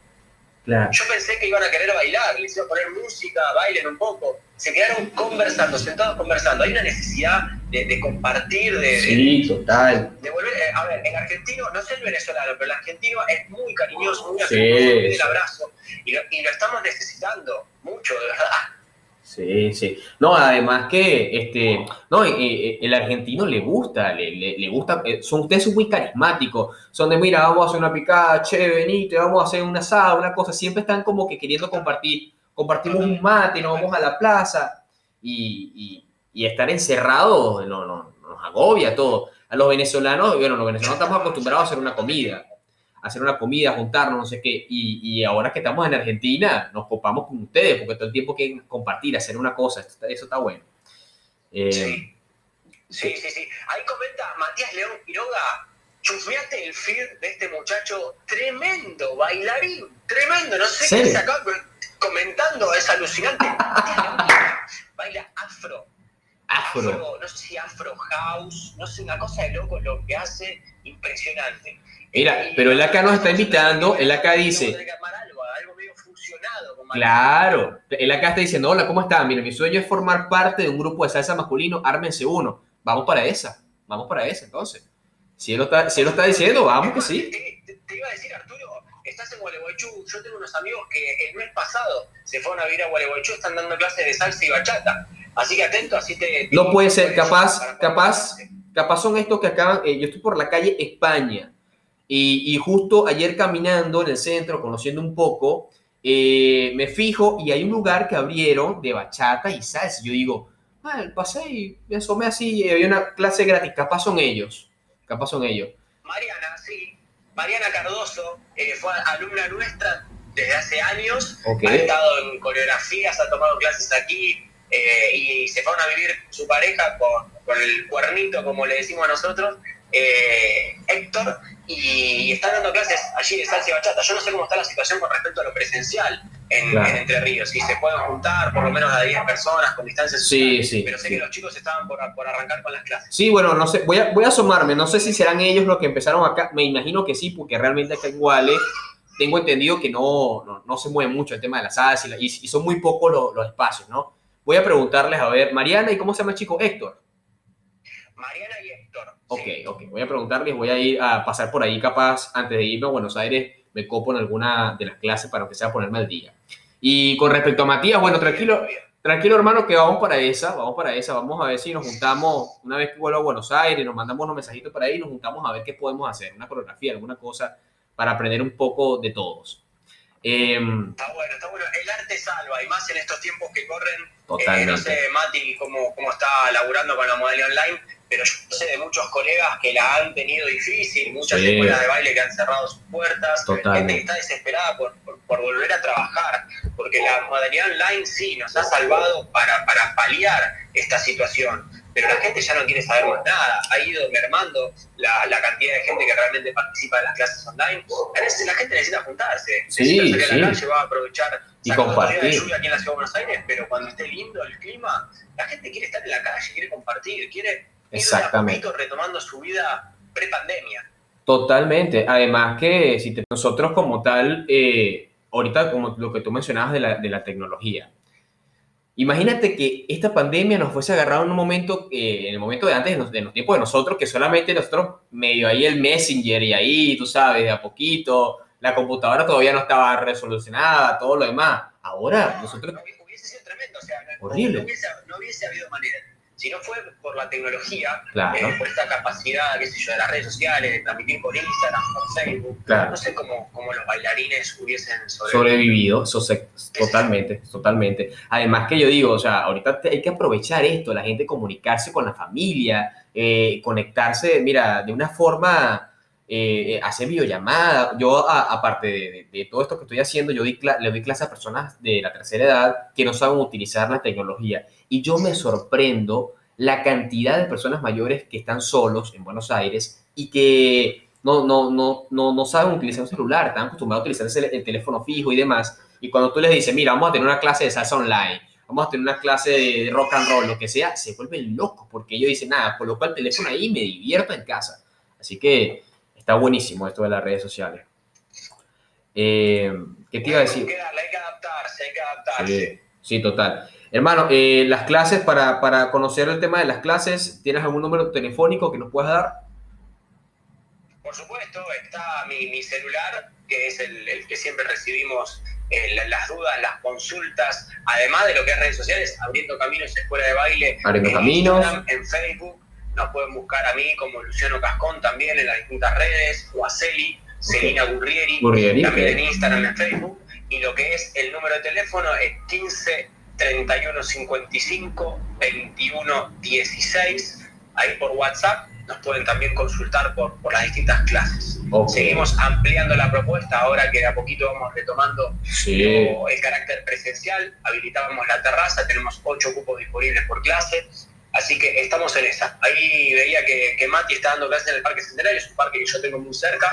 Yo pensé que iban a querer bailar, les iba a poner música, bailen un poco. Se quedaron conversando, sentados conversando. Hay una necesidad de, compartir, de, sí, total. De volver, eh, a ver, el argentino, no sé el venezolano, pero el argentino es muy cariñoso, muy afectuoso, sí. el abrazo. Y lo, y lo estamos necesitando mucho, de verdad. Sí, sí. No, además que este, no, eh, eh, el argentino le gusta, le, le, gusta, eh, son ustedes son muy carismáticos, son de mira, vamos a hacer una picada, che, venite, vamos a hacer una asada, una cosa, siempre están como que queriendo compartir, compartimos un mate, nos vamos a la plaza y, y, y estar encerrados no, no, nos agobia todo. A los venezolanos, bueno, los venezolanos estamos acostumbrados a hacer una comida hacer una comida, juntarnos, no sé qué. Y, y, ahora que estamos en Argentina, nos copamos con ustedes, porque todo el tiempo que compartir, hacer una cosa, eso está bueno. Eh, sí. sí, sí, sí. Ahí comenta Matías León Quiroga, chusmeate el feed de este muchacho, tremendo, bailarín, tremendo, no sé qué se acaba comentando, es alucinante. Baila afro. Afro. afro. No sé si afro house, no sé, una cosa de loco lo que hace, impresionante. Mira, pero él acá nos está invitando, él acá dice... Claro, él acá está diciendo, hola, ¿cómo están? Mira, mi sueño es formar parte de un grupo de salsa masculino, ármense uno. Vamos para esa, vamos para esa entonces. Si él lo está, si él lo está diciendo, vamos que sí. Te, iba a decir, Arturo, estás en Gualeguaychú, yo tengo unos amigos que el mes pasado se fueron a vivir a Gualeguaychú, están dando clases de salsa y bachata. Así que atento, así te... no puede ser, capaz, capaz, capaz son estos que acaban, eh, yo estoy por la calle España, y, justo ayer caminando en el centro, conociendo un poco, eh, me fijo y hay un lugar que abrieron de bachata y salsa. Yo digo, ah, pasé y me asomé así y había una clase gratis. Capaz son ellos. Capaz son ellos. Mariana, sí. Mariana Cardoso eh, fue alumna nuestra desde hace años. Ha estado en coreografías, ha tomado clases aquí eh, y se fueron a vivir su pareja con, con el cuernito, como le decimos a nosotros, eh, Héctor y están dando clases allí de salsa y bachata. Yo no sé cómo está la situación con respecto a lo presencial en, Entre Ríos, si se pueden juntar por lo menos a 10 personas con distancia sí, sí, pero sé que los chicos estaban por, arrancar con las clases. Sí, bueno, no sé, voy a, voy a asomarme, no sé si serán ellos los que empezaron acá, me imagino que sí, porque realmente acá en Guale tengo entendido que no, no, se mueve mucho el tema de la salsa y, son muy pocos los, los espacios, ¿no? Voy a preguntarles, a ver, Mariana, ¿y cómo se llama el chico? Héctor. Mariana. Ok, ok. Voy a preguntarles, voy a ir a pasar por ahí capaz antes de irme a Buenos Aires, me copo en alguna de las clases para que sea ponerme al día. Y con respecto a Matías, bueno, tranquilo, tranquilo hermano, que vamos para esa, vamos para esa, vamos a ver si nos juntamos, una vez que vuelvo a Buenos Aires, nos mandamos unos mensajitos por ahí, nos juntamos a ver qué podemos hacer, una coreografía, alguna cosa, para aprender un poco de todos. Em, está bueno, está bueno. El arte salva, y más en estos tiempos que corren. Totalmente. Eh, no sé, Mati, cómo, cómo está laburando con la modalidad online pero yo sé de muchos colegas que la han tenido difícil, muchas escuelas de baile que han cerrado sus puertas, gente que está desesperada por, por, volver a trabajar, porque la modalidad online sí nos ha salvado para, para paliar esta situación, pero la gente ya no quiere saber más nada, ha ido mermando la, la cantidad de gente que realmente participa en las clases online, a veces la gente necesita juntarse, sí, necesita salir a la calle, va a aprovechar y compartir. de lluvia aquí en la ciudad de Buenos Aires, pero cuando esté lindo el clima, la gente quiere estar en la calle, quiere compartir, quiere Exactamente. retomando su vida pre-pandemia. Totalmente. Además que si nosotros como tal, eh, ahorita como lo que tú mencionabas de la, de la, tecnología, imagínate que esta pandemia nos fuese agarrado en un momento, eh, en el momento de antes, de los, de los, tiempos de nosotros, que solamente nosotros medio ahí el Messenger y ahí, tú sabes, de a poquito, la computadora todavía no estaba resolucionada, todo lo demás. Ahora nosotros... hubiese sido tremendo, o sea, horrible. no, hubiese, no hubiese habido manera si no fue por la tecnología, eh, por esta capacidad, qué sé yo, de las redes sociales, de transmitir por Instagram, por Facebook, no sé cómo, cómo, los bailarines hubiesen sobrevivido. sobrevivido totalmente, totalmente. Además que yo digo, o sea, ahorita hay que aprovechar esto, la gente comunicarse con la familia, eh, conectarse, mira, de una forma... Eh, hacer videollamada. Yo, aparte de, todo esto que estoy haciendo, yo le doy clase a personas de la tercera edad que no saben utilizar la tecnología y yo me sorprendo la cantidad de personas mayores que están solos en Buenos Aires y que no, no, no, no, no saben utilizar un celular, están acostumbrados a utilizar el, teléfono fijo y demás. Y cuando tú les dices, mira, vamos a tener una clase de salsa online, vamos a tener una clase de rock and roll, lo que sea, se vuelven locos porque ellos dicen, nada, coloco el teléfono ahí y me divierto en casa. Así que está buenísimo esto de las redes sociales. Eh, ¿Qué te iba a decir? Hay que adaptarse, hay que adaptarse. sí total. Hermano, eh, las clases, para, para, conocer el tema de las clases, ¿tienes algún número telefónico que nos puedas dar? Por supuesto, está mi, mi celular, que es el, el que siempre recibimos eh, las dudas, las consultas, además de lo que es redes sociales, abriendo caminos, escuela de baile, abriendo en caminos. en Facebook, nos pueden buscar a mí como Luciano Cascón también en las distintas redes, o a Celi, Celina Gurrieri, también en Instagram, en Facebook, y lo que es el número de teléfono es 15 3155 2116. Ahí por WhatsApp nos pueden también consultar por, por las distintas clases. Seguimos ampliando la propuesta ahora que de a poquito vamos retomando el carácter presencial. Habilitábamos la terraza, tenemos ocho cupos disponibles por clase. Así que estamos en esa. Ahí veía que, que Mati está dando clases en el Parque Centenario, es un parque que yo tengo muy cerca.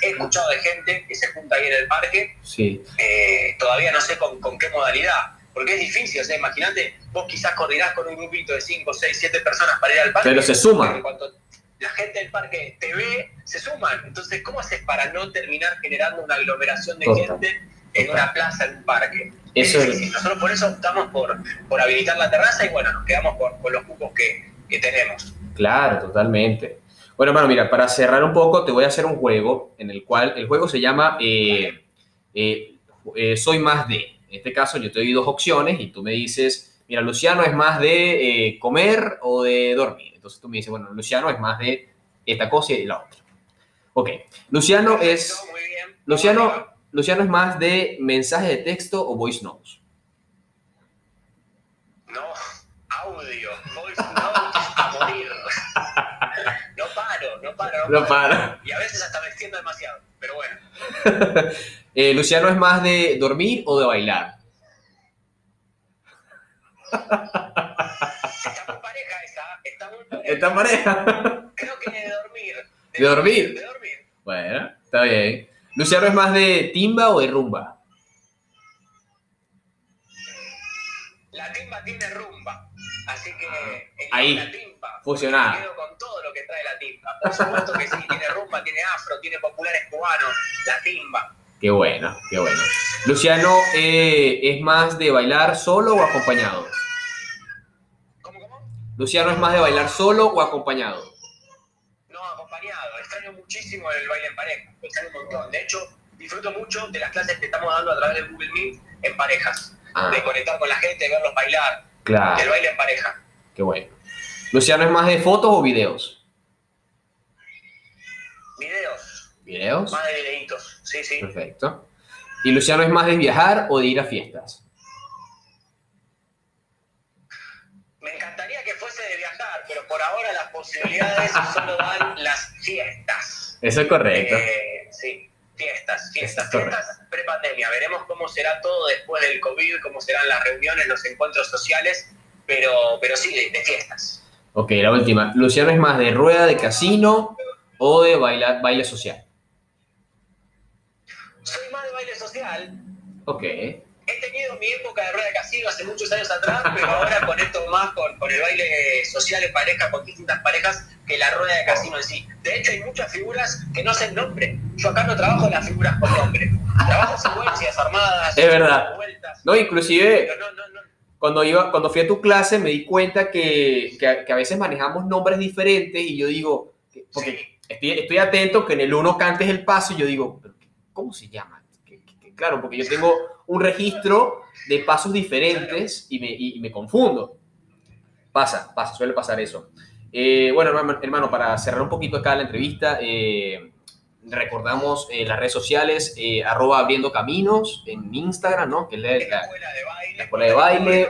He escuchado de gente que se junta ahí en el parque. Sí. Eh, todavía no sé con, con qué modalidad porque es difícil, o sea, imagínate, vos quizás coordinás con un grupito de 5, 6, 7 personas para ir al parque. Pero se suman. En cuanto la gente del parque te ve, se suman. Entonces, ¿cómo haces para no terminar generando una aglomeración de gente en una plaza, en un parque? Eso es difícil. Nosotros por eso optamos por, por habilitar la terraza y bueno, nos quedamos con, los cupos que, que tenemos. Claro, totalmente. Bueno, hermano, mira, para cerrar un poco, te voy a hacer un juego en el cual el juego se llama eh, eh, eh, Soy más de. En este caso yo te doy dos opciones y tú me dices, mira, Luciano es más de eh, comer o de dormir. Entonces tú me dices, bueno, Luciano es más de esta cosa y la otra. Ok, Luciano es... Luciano, Luciano es más de mensaje de texto o voice notes. No, audio, voice notes a morir. No paro, no paro. No, paro. Y a veces hasta me extiendo demasiado, pero bueno. Eh, Luciano es más de dormir o de bailar. Está muy pareja esa, está muy pareja. ¿Está en pareja? Creo que de dormir. ¿De dormir? De dormir. Bueno, está bien. ¿Luciano es más de timba o de rumba? La timba tiene rumba. Así que en Ahí, la timba. fusionada. Me quedo con todo lo que trae la timba. Por supuesto que sí, tiene rumba, tiene afro, tiene populares cubanos, la timba. Qué bueno, qué bueno. Luciano, eh, ¿es más de bailar solo o acompañado? ¿Cómo, cómo? Luciano es más de bailar solo o acompañado. No, acompañado. Extraño muchísimo el baile en pareja. Extraño un montón. De hecho, disfruto mucho de las clases que estamos dando a través de Google Meet en parejas. Ah, De conectar con la gente, de verlos bailar. Del claro, baile en pareja. qué bueno. Luciano es más de fotos o videos. Videos. Videos. Más de videitos. Sí, sí. Perfecto. ¿Y Luciano es más de viajar o de ir a fiestas? Me encantaría que fuese de viajar, pero por ahora las posibilidades solo dan las fiestas. Eso es correcto. Eh, sí, fiestas, fiestas, fiestas prepandemia. Veremos cómo será todo después del COVID, cómo serán las reuniones, los encuentros sociales, pero, pero sí, de, de fiestas. Ok, la última. ¿Luciano es más de rueda de casino o de baila- baile social? Soy más Ok. He tenido mi época de rueda de casino hace muchos años atrás, pero ahora conecto más con, con el baile social en pareja, con distintas parejas, que la rueda de casino en sí. De hecho, hay muchas figuras que no sé nombre. Yo acá no trabajo las figuras con nombre. Trabajo secuencias armadas, Es verdad. vueltas. No, inclusive Pero no, no, no. cuando, iba, cuando fui a tu clase me di cuenta que, que, que a veces manejamos nombres diferentes y yo digo, que- porque Sí. estoy, estoy atento que en el uno cantes el paso y yo digo, ¿pero qué- ¿cómo se llama? Claro, porque yo tengo un registro de pasos diferentes y me, y- y me confundo. Pasa, pasa, suele pasar eso. Eh, bueno, hermano, para cerrar un poquito acá la entrevista, eh, recordamos eh, las redes sociales, arroba abriendo caminos en Instagram, ¿no? Que es la- la la- escuela de baile.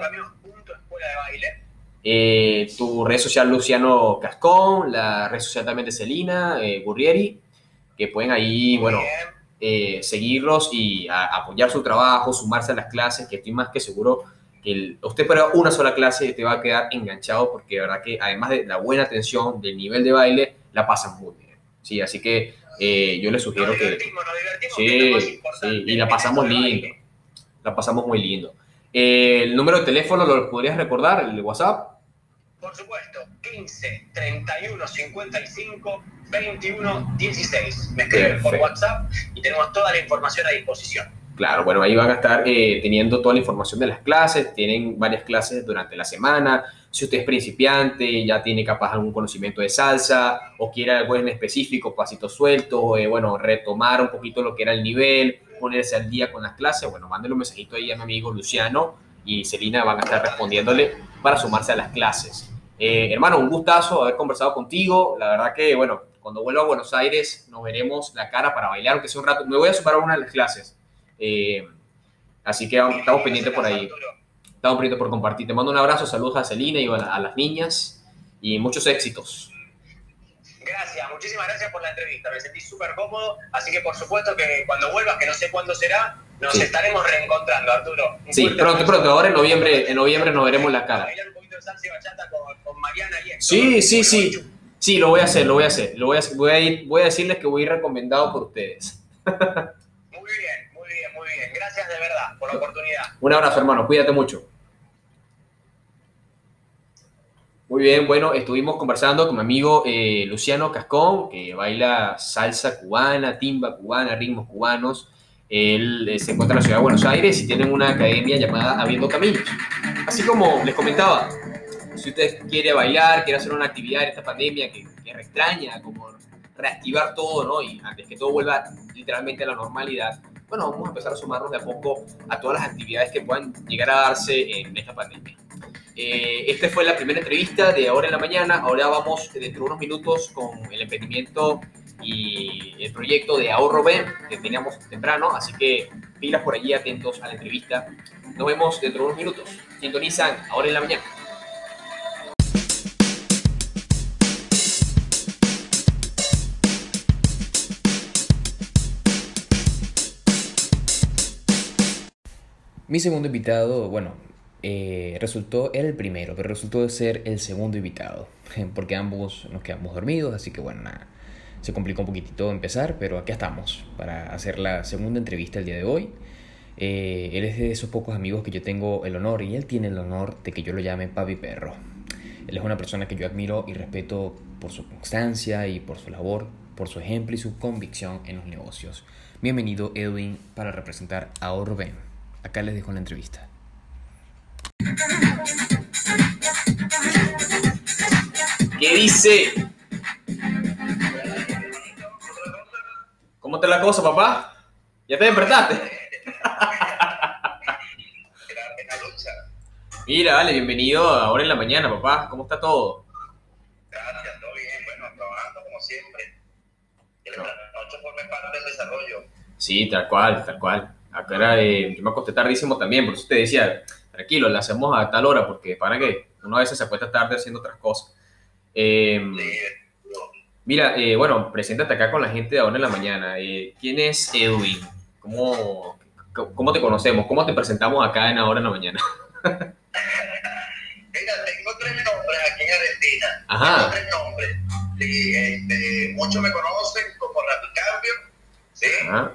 eh, tu red social Luciano Cascón, la red social también de Celina eh, Gurrieri, que pueden ahí, bueno, bien. Eh, seguirlos y a- apoyar su trabajo, sumarse a las clases, que estoy más que seguro que el- usted para una sola clase te va a quedar enganchado porque de verdad que además de la buena atención, del nivel de baile, la pasan muy bien. Sí, así que eh, yo les sugiero Nos que... Sí, sí, y la pasamos lindo. La pasamos muy lindo. Eh, el número de teléfono lo podrías recordar, el WhatsApp. Por supuesto, 15 31 55 21 16. Me escriben por. WhatsApp y tenemos toda la información a disposición. Claro, bueno, ahí van a estar eh, teniendo toda la información de las clases, tienen varias clases durante la semana. Si usted es principiante, ya tiene capaz algún conocimiento de salsa o quiere algo en específico, pasitos sueltos, eh, bueno, retomar un poquito lo que era el nivel, ponerse al día con las clases, bueno, mándele un mensajito ahí a mi amigo Luciano y Celina van a estar respondiéndole para sumarse a las clases. Eh, hermano, un gustazo haber conversado contigo. La verdad que, bueno, cuando vuelva a Buenos Aires nos veremos la cara para bailar, aunque sea un rato. Me voy a sumar a una de las clases. Eh, así que estamos pendientes por ahí. Estamos pendientes por compartir. Te mando un abrazo, saludos a Celina y a, la- a las niñas y muchos éxitos. Gracias, muchísimas gracias por la entrevista. Me sentí súper cómodo. Así que, por supuesto, que cuando vuelvas, que no sé cuándo será, nos Sí. estaremos reencontrando, Arturo. Un Sí, pronto, pronto. Ahora en noviembre, en noviembre nos veremos la cara. Bailar un poquito de salsa y bachata con, con Mariana y Héctor. Sí, sí, sí. Sí, lo voy a hacer, lo voy a hacer. Lo voy a, voy a ir, voy a decirles que voy a ir recomendado por ustedes. Muy bien, muy bien, muy bien. Gracias de verdad por la oportunidad. Un abrazo, hermano. Cuídate mucho. Muy bien, bueno, estuvimos conversando con mi amigo eh, Luciano Cascón, que baila salsa cubana, timba cubana, ritmos cubanos. Él eh, se encuentra en la ciudad de Buenos Aires y tienen una academia llamada Abriendo Caminos. Así como les comentaba, si usted quiere bailar, quiere hacer una actividad en esta pandemia que, que extraña, como reactivar todo, ¿no? Y antes que todo vuelva literalmente a la normalidad, bueno, vamos a empezar a sumarnos de a poco a todas las actividades que puedan llegar a darse en esta pandemia. Eh, esta fue la primera entrevista de ahora en la mañana. Ahora vamos dentro de unos minutos con el emprendimiento y el proyecto de ahorro BEM que teníamos temprano. Así que pilas por allí, atentos a la entrevista. Nos vemos dentro de unos minutos. Sintonizan ahora en la mañana. Mi segundo invitado, bueno, eh, resultó, era el primero, pero resultó ser el segundo invitado, porque ambos nos quedamos dormidos, así que bueno, nada, se complicó un poquitito empezar, pero aquí estamos para hacer la segunda entrevista el día de hoy. Eh, él es de esos pocos amigos que yo tengo el honor, y él tiene el honor de que yo lo llame Papi Perro. Él es una persona que yo admiro y respeto por su constancia y por su labor, por su ejemplo y su convicción en los negocios. Bienvenido Edwin para representar a Ahorro Ben. Acá les dejo la entrevista. ¿Qué dice? ¿Cómo te la cosa, papá? ¿Ya te despertaste? Mira, vale, bienvenido ahora en la mañana, papá. ¿Cómo está todo? Gracias, todo bien. Bueno, trabajando como siempre. Que la noche forme parte del desarrollo. Sí, tal cual, tal cual. Acá era, eh, yo me acosté tardísimo también, por eso te decía, tranquilo, la hacemos a tal hora, porque para que uno a veces se acuesta tarde haciendo otras cosas. Eh, mira, eh, bueno, preséntate acá con la gente de ahora en la mañana. Eh, ¿Quién es Edwin? ¿Cómo, ¿Cómo te conocemos? ¿Cómo te presentamos acá en ahora en la mañana? Mira, tengo tres nombres aquí en Argentina. Ajá. Tengo tres nombres. Sí, este, muchos me conocen como Rapicambio. ¿sí? Ajá.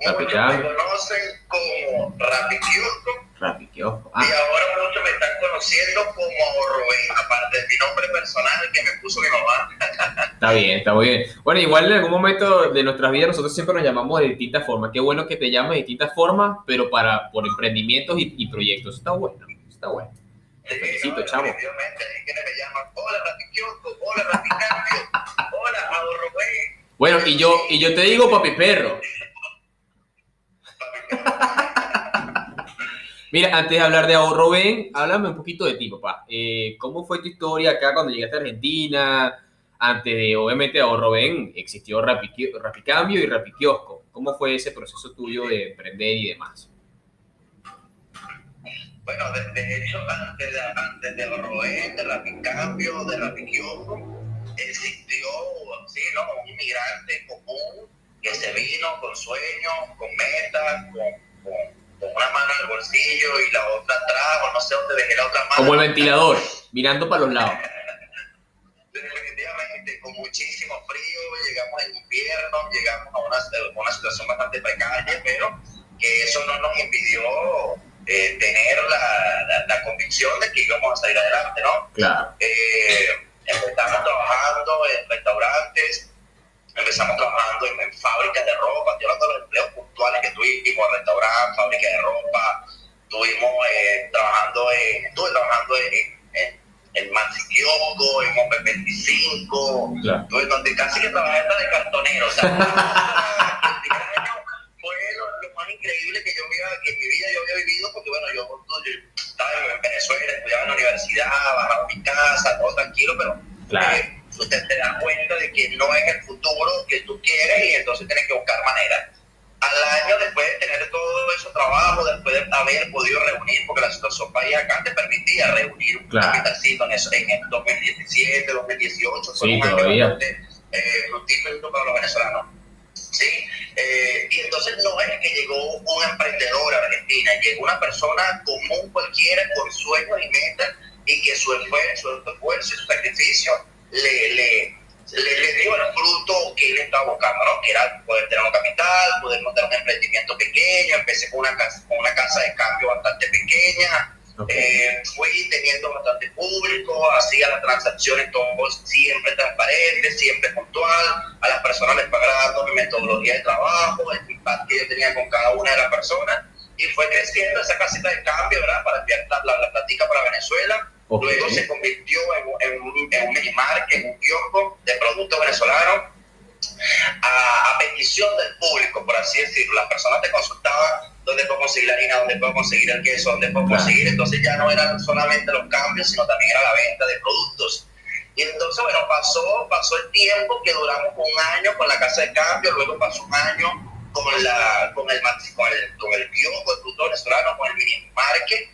Muchos me conocen como Rapikiosco. Rapikiosco. Y Ah, ahora muchos me están conociendo como Rubén, aparte de mi nombre personal que me puso mi mamá. está bien, está muy bien. Bueno, igual en algún momento de nuestras vidas nosotros siempre nos llamamos de distintas formas. Qué bueno que te llames de distintas formas, pero para por emprendimientos y, y proyectos. Está bueno, está bueno. Te felicito, no, definitivamente, hay quienes me llaman, hola Rapikiosco, hola hola Rubén. Bueno, y yo, y yo te digo papi perro. Mira, antes de hablar de ahorro Ben, háblame un poquito de ti, papá. Eh, ¿Cómo fue tu historia acá cuando llegaste a Argentina? Antes de, obviamente, ahorro Ben, existió Rapicambio y Rapikiosco. ¿Cómo fue ese proceso tuyo de emprender y demás? Bueno, de, de hecho, antes de, antes de Rubén, de Rapicambio, de Rapikiosco, existió, sí, ¿no? Un inmigrante común que se vino con sueños, con metas, con, con- con una mano en el bolsillo y la otra atrás, o no sé dónde dejé la otra mano. Como el ventilador, mirando para los lados. Definitivamente, con muchísimo frío, llegamos en invierno, llegamos a una, situación bastante precaria, pero que eso no nos impidió eh, tener la, la- la convicción de que íbamos a salir adelante, ¿no? Claro. Eh, empezamos trabajando en restaurantes, empezamos trabajando en, en fábricas de ropa, estoy hablando de los empleos puntuales que tuvimos, restaurantes, fábricas de ropa, estuvimos eh, trabajando en, estuve trabajando en, en, en Open 25, Claro. estuve donde casi que trabajé hasta de cartonero, o sea, fue lo, lo más increíble que yo había, que en mi vida yo había vivido, porque bueno, yo, yo estaba en Venezuela, estudiaba en la universidad, bajaba a mi casa, todo tranquilo, pero Claro. eh, usted se da cuenta de que no es el futuro que tú quieres y entonces tienes que buscar maneras. Al año después de tener todo ese trabajo, después de haber podido reunir, porque la situación país acá te permitía reunir un Claro. capitalcito en, eso, en el 2017, 2018, fue Sí, un año todavía. bastante eh, fructífero para los venezolanos. Sí, eh, y entonces no es que llegó un emprendedor a Argentina, llegó una persona común cualquiera con sueños y metas y que su esfuerzo, su esfuerzo y su sacrificio le, le, le, le dio el fruto que él estaba buscando, ¿no? que era poder tener un capital, poder montar un emprendimiento pequeño, empecé con una casa, con una casa de cambio bastante pequeña, eh, fui teniendo bastante público, hacía las transacciones todo siempre transparente, siempre puntual, a las personas les pagaba mi metodología de trabajo, el feedback que yo tenía con cada una de las personas, y fue creciendo esa casita de cambio, ¿verdad? Para enviar la, la, la platica para Venezuela. Luego se convirtió en, un- en, un, en un minimarket, en un kiosco de productos venezolanos a, a petición del público, por así decirlo. Las personas te consultaban dónde puedo conseguir la harina, dónde puedo conseguir el queso, dónde puedo Claro. conseguir. Entonces ya no eran solamente los cambios, sino también era la venta de productos. Y entonces, bueno, pasó, pasó el tiempo que duramos un año con la casa de cambio, luego pasó un año con, la, con, el, con, el, con el kiosco, el producto venezolano, con el mini market,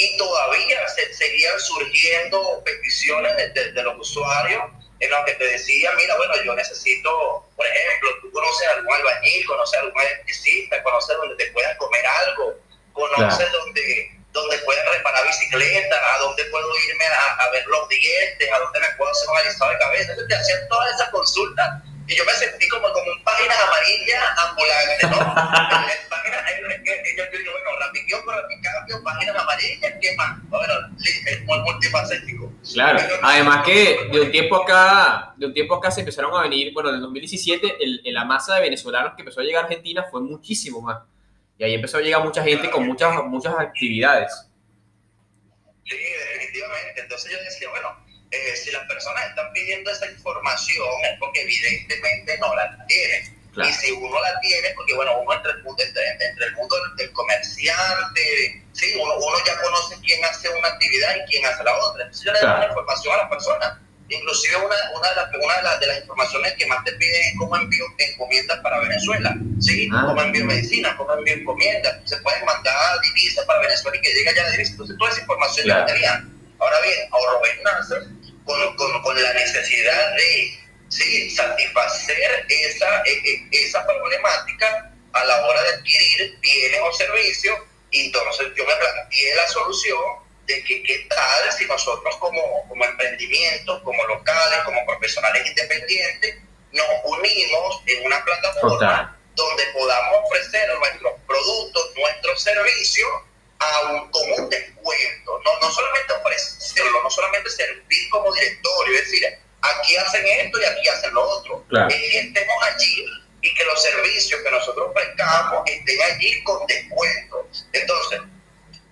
y todavía se, seguían surgiendo peticiones de, de- de los usuarios en los que te decían, mira, bueno, yo necesito, por ejemplo, tú conoces algún albañil, conoces algún electricista, conoces donde te puedas comer algo, conoces Claro. donde, donde puedas reparar la bicicleta, a dónde puedo irme a, a ver los dientes, a dónde me puedo hacer un alisado de cabeza. Entonces te hacían todas esas consultas y yo me sentí como, como un páginas amarillas ambulante, ¿no? páginas, yo, yo bueno, Rapiquión, pero cambio, páginas amarillas, ¿qué más? Bueno, es muy multifacético. Claro, además que de un tiempo acá, de un tiempo acá se empezaron a venir, bueno, en el 2017 el, la masa de venezolanos que empezó a llegar a Argentina fue muchísimo más. Y ahí empezó a llegar mucha gente con muchas, muchas actividades. Sí, definitivamente. Entonces yo decía, bueno, eh, si las personas están pidiendo esa información es porque evidentemente no la tienen. Y si uno la tiene, porque bueno, uno entre el mundo, entre, el mundo del comercial, de, sí, uno, uno, ya conoce quién hace una actividad y quién hace la otra. Entonces yo le doy la información a las personas. Inclusive una, una, de, las, una de, las, informaciones que más te piden es cómo envío encomiendas para Venezuela, ¿sí? Ah. Cómo envío medicina, cómo envío encomiendas. Se pueden mandar divisas para Venezuela y que llegue ya la divisa. Entonces toda esa información ya la tenían. Ahora bien, ahorro nace con, con, con, la necesidad de ¿sí? satisfacer esa, e, e, esa problemática a la hora de adquirir bienes o servicios. Y entonces yo me planteé la solución de que qué tal si nosotros como, como emprendimientos, como locales, como profesionales independientes, nos unimos en una plataforma donde podamos ofrecer nuestros productos, nuestros servicios un, con un descuento. No, no solamente ofrecerlo, no solamente servir como directorio, es decir, aquí hacen esto y aquí hacen lo otro. que estemos allí y que los servicios que nosotros prestamos estén allí con descuento. Entonces,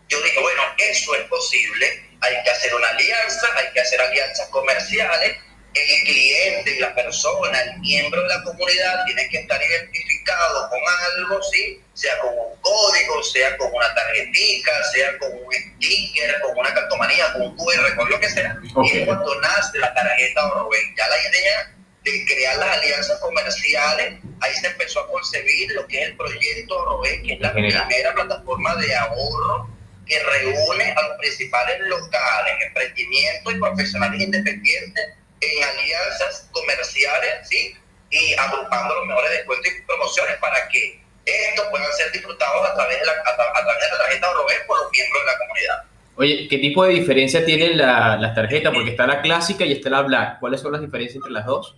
yo digo, bueno, eso es posible, hay que hacer una alianza, hay que hacer alianzas comerciales, el cliente la persona, el miembro de la comunidad tiene que estar identificado con algo, ¿sí? sea con un código, sea con una tarjetita, sea con un sticker, con una cartomanía, con un QR, con lo que sea. Y es cuando nace la tarjeta Oroben. Ya la idea de crear las alianzas comerciales, ahí se empezó a concebir lo que es el proyecto Oroben, que es la primera plataforma de ahorro que reúne a los principales locales, emprendimientos y profesionales independientes en alianzas comerciales, ¿sí? Y agrupando los mejores descuentos y promociones para que estos puedan ser disfrutados a través de la, a, través de la tarjeta Oroven por los miembros de la comunidad. Oye, ¿qué tipo de diferencia tienen las tarjetas? Porque está la clásica y está la black. ¿Cuáles son las diferencias entre las dos?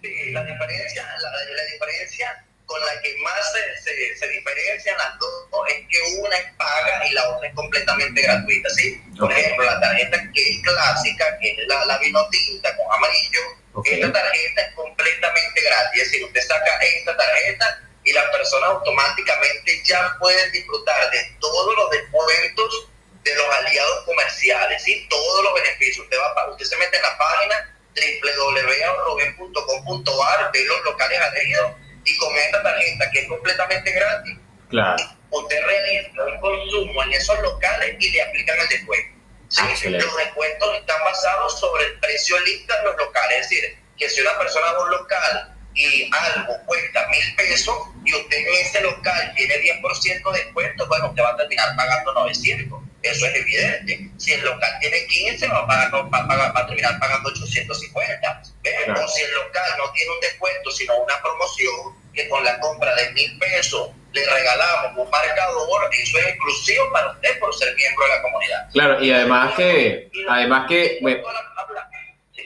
Sí, la diferencia, la, la diferencia con la que más se, se, diferencian las dos es que una es paga y la otra es completamente gratuita, ¿sí? Por ejemplo, la tarjeta que es clásica, que es la, la vino tinta con amarillo, esta tarjeta es completamente gratis, es decir, usted saca esta tarjeta y las personas automáticamente ya pueden disfrutar de todos los descuentos de los aliados comerciales, ¿sí? Todos los beneficios. Usted, va, usted se mete en la página www.roben.com.ar, ve los locales adheridos y con esta tarjeta que es completamente gratis, claro. usted realiza un consumo en esos locales y le aplican el descuento. ¿sí? Los descuentos están basados sobre el precio lista de los locales, es decir, que si una persona va a un local y algo cuesta mil pesos y usted en ese local tiene 10% de descuento, bueno, usted va a terminar pagando 900. Eso es evidente. Si el local tiene 15, va a, pagar, va a, terminar pagando 850. O si el local no tiene un descuento, sino una promoción, que con la compra de mil pesos le regalamos un marcador, eso es exclusivo para usted por ser miembro de la comunidad. Claro, y además que, además que,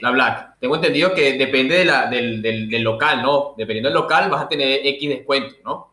la Black. Tengo entendido que depende de la, del, del, del, local, ¿no? Dependiendo del local vas a tener X descuento, ¿no?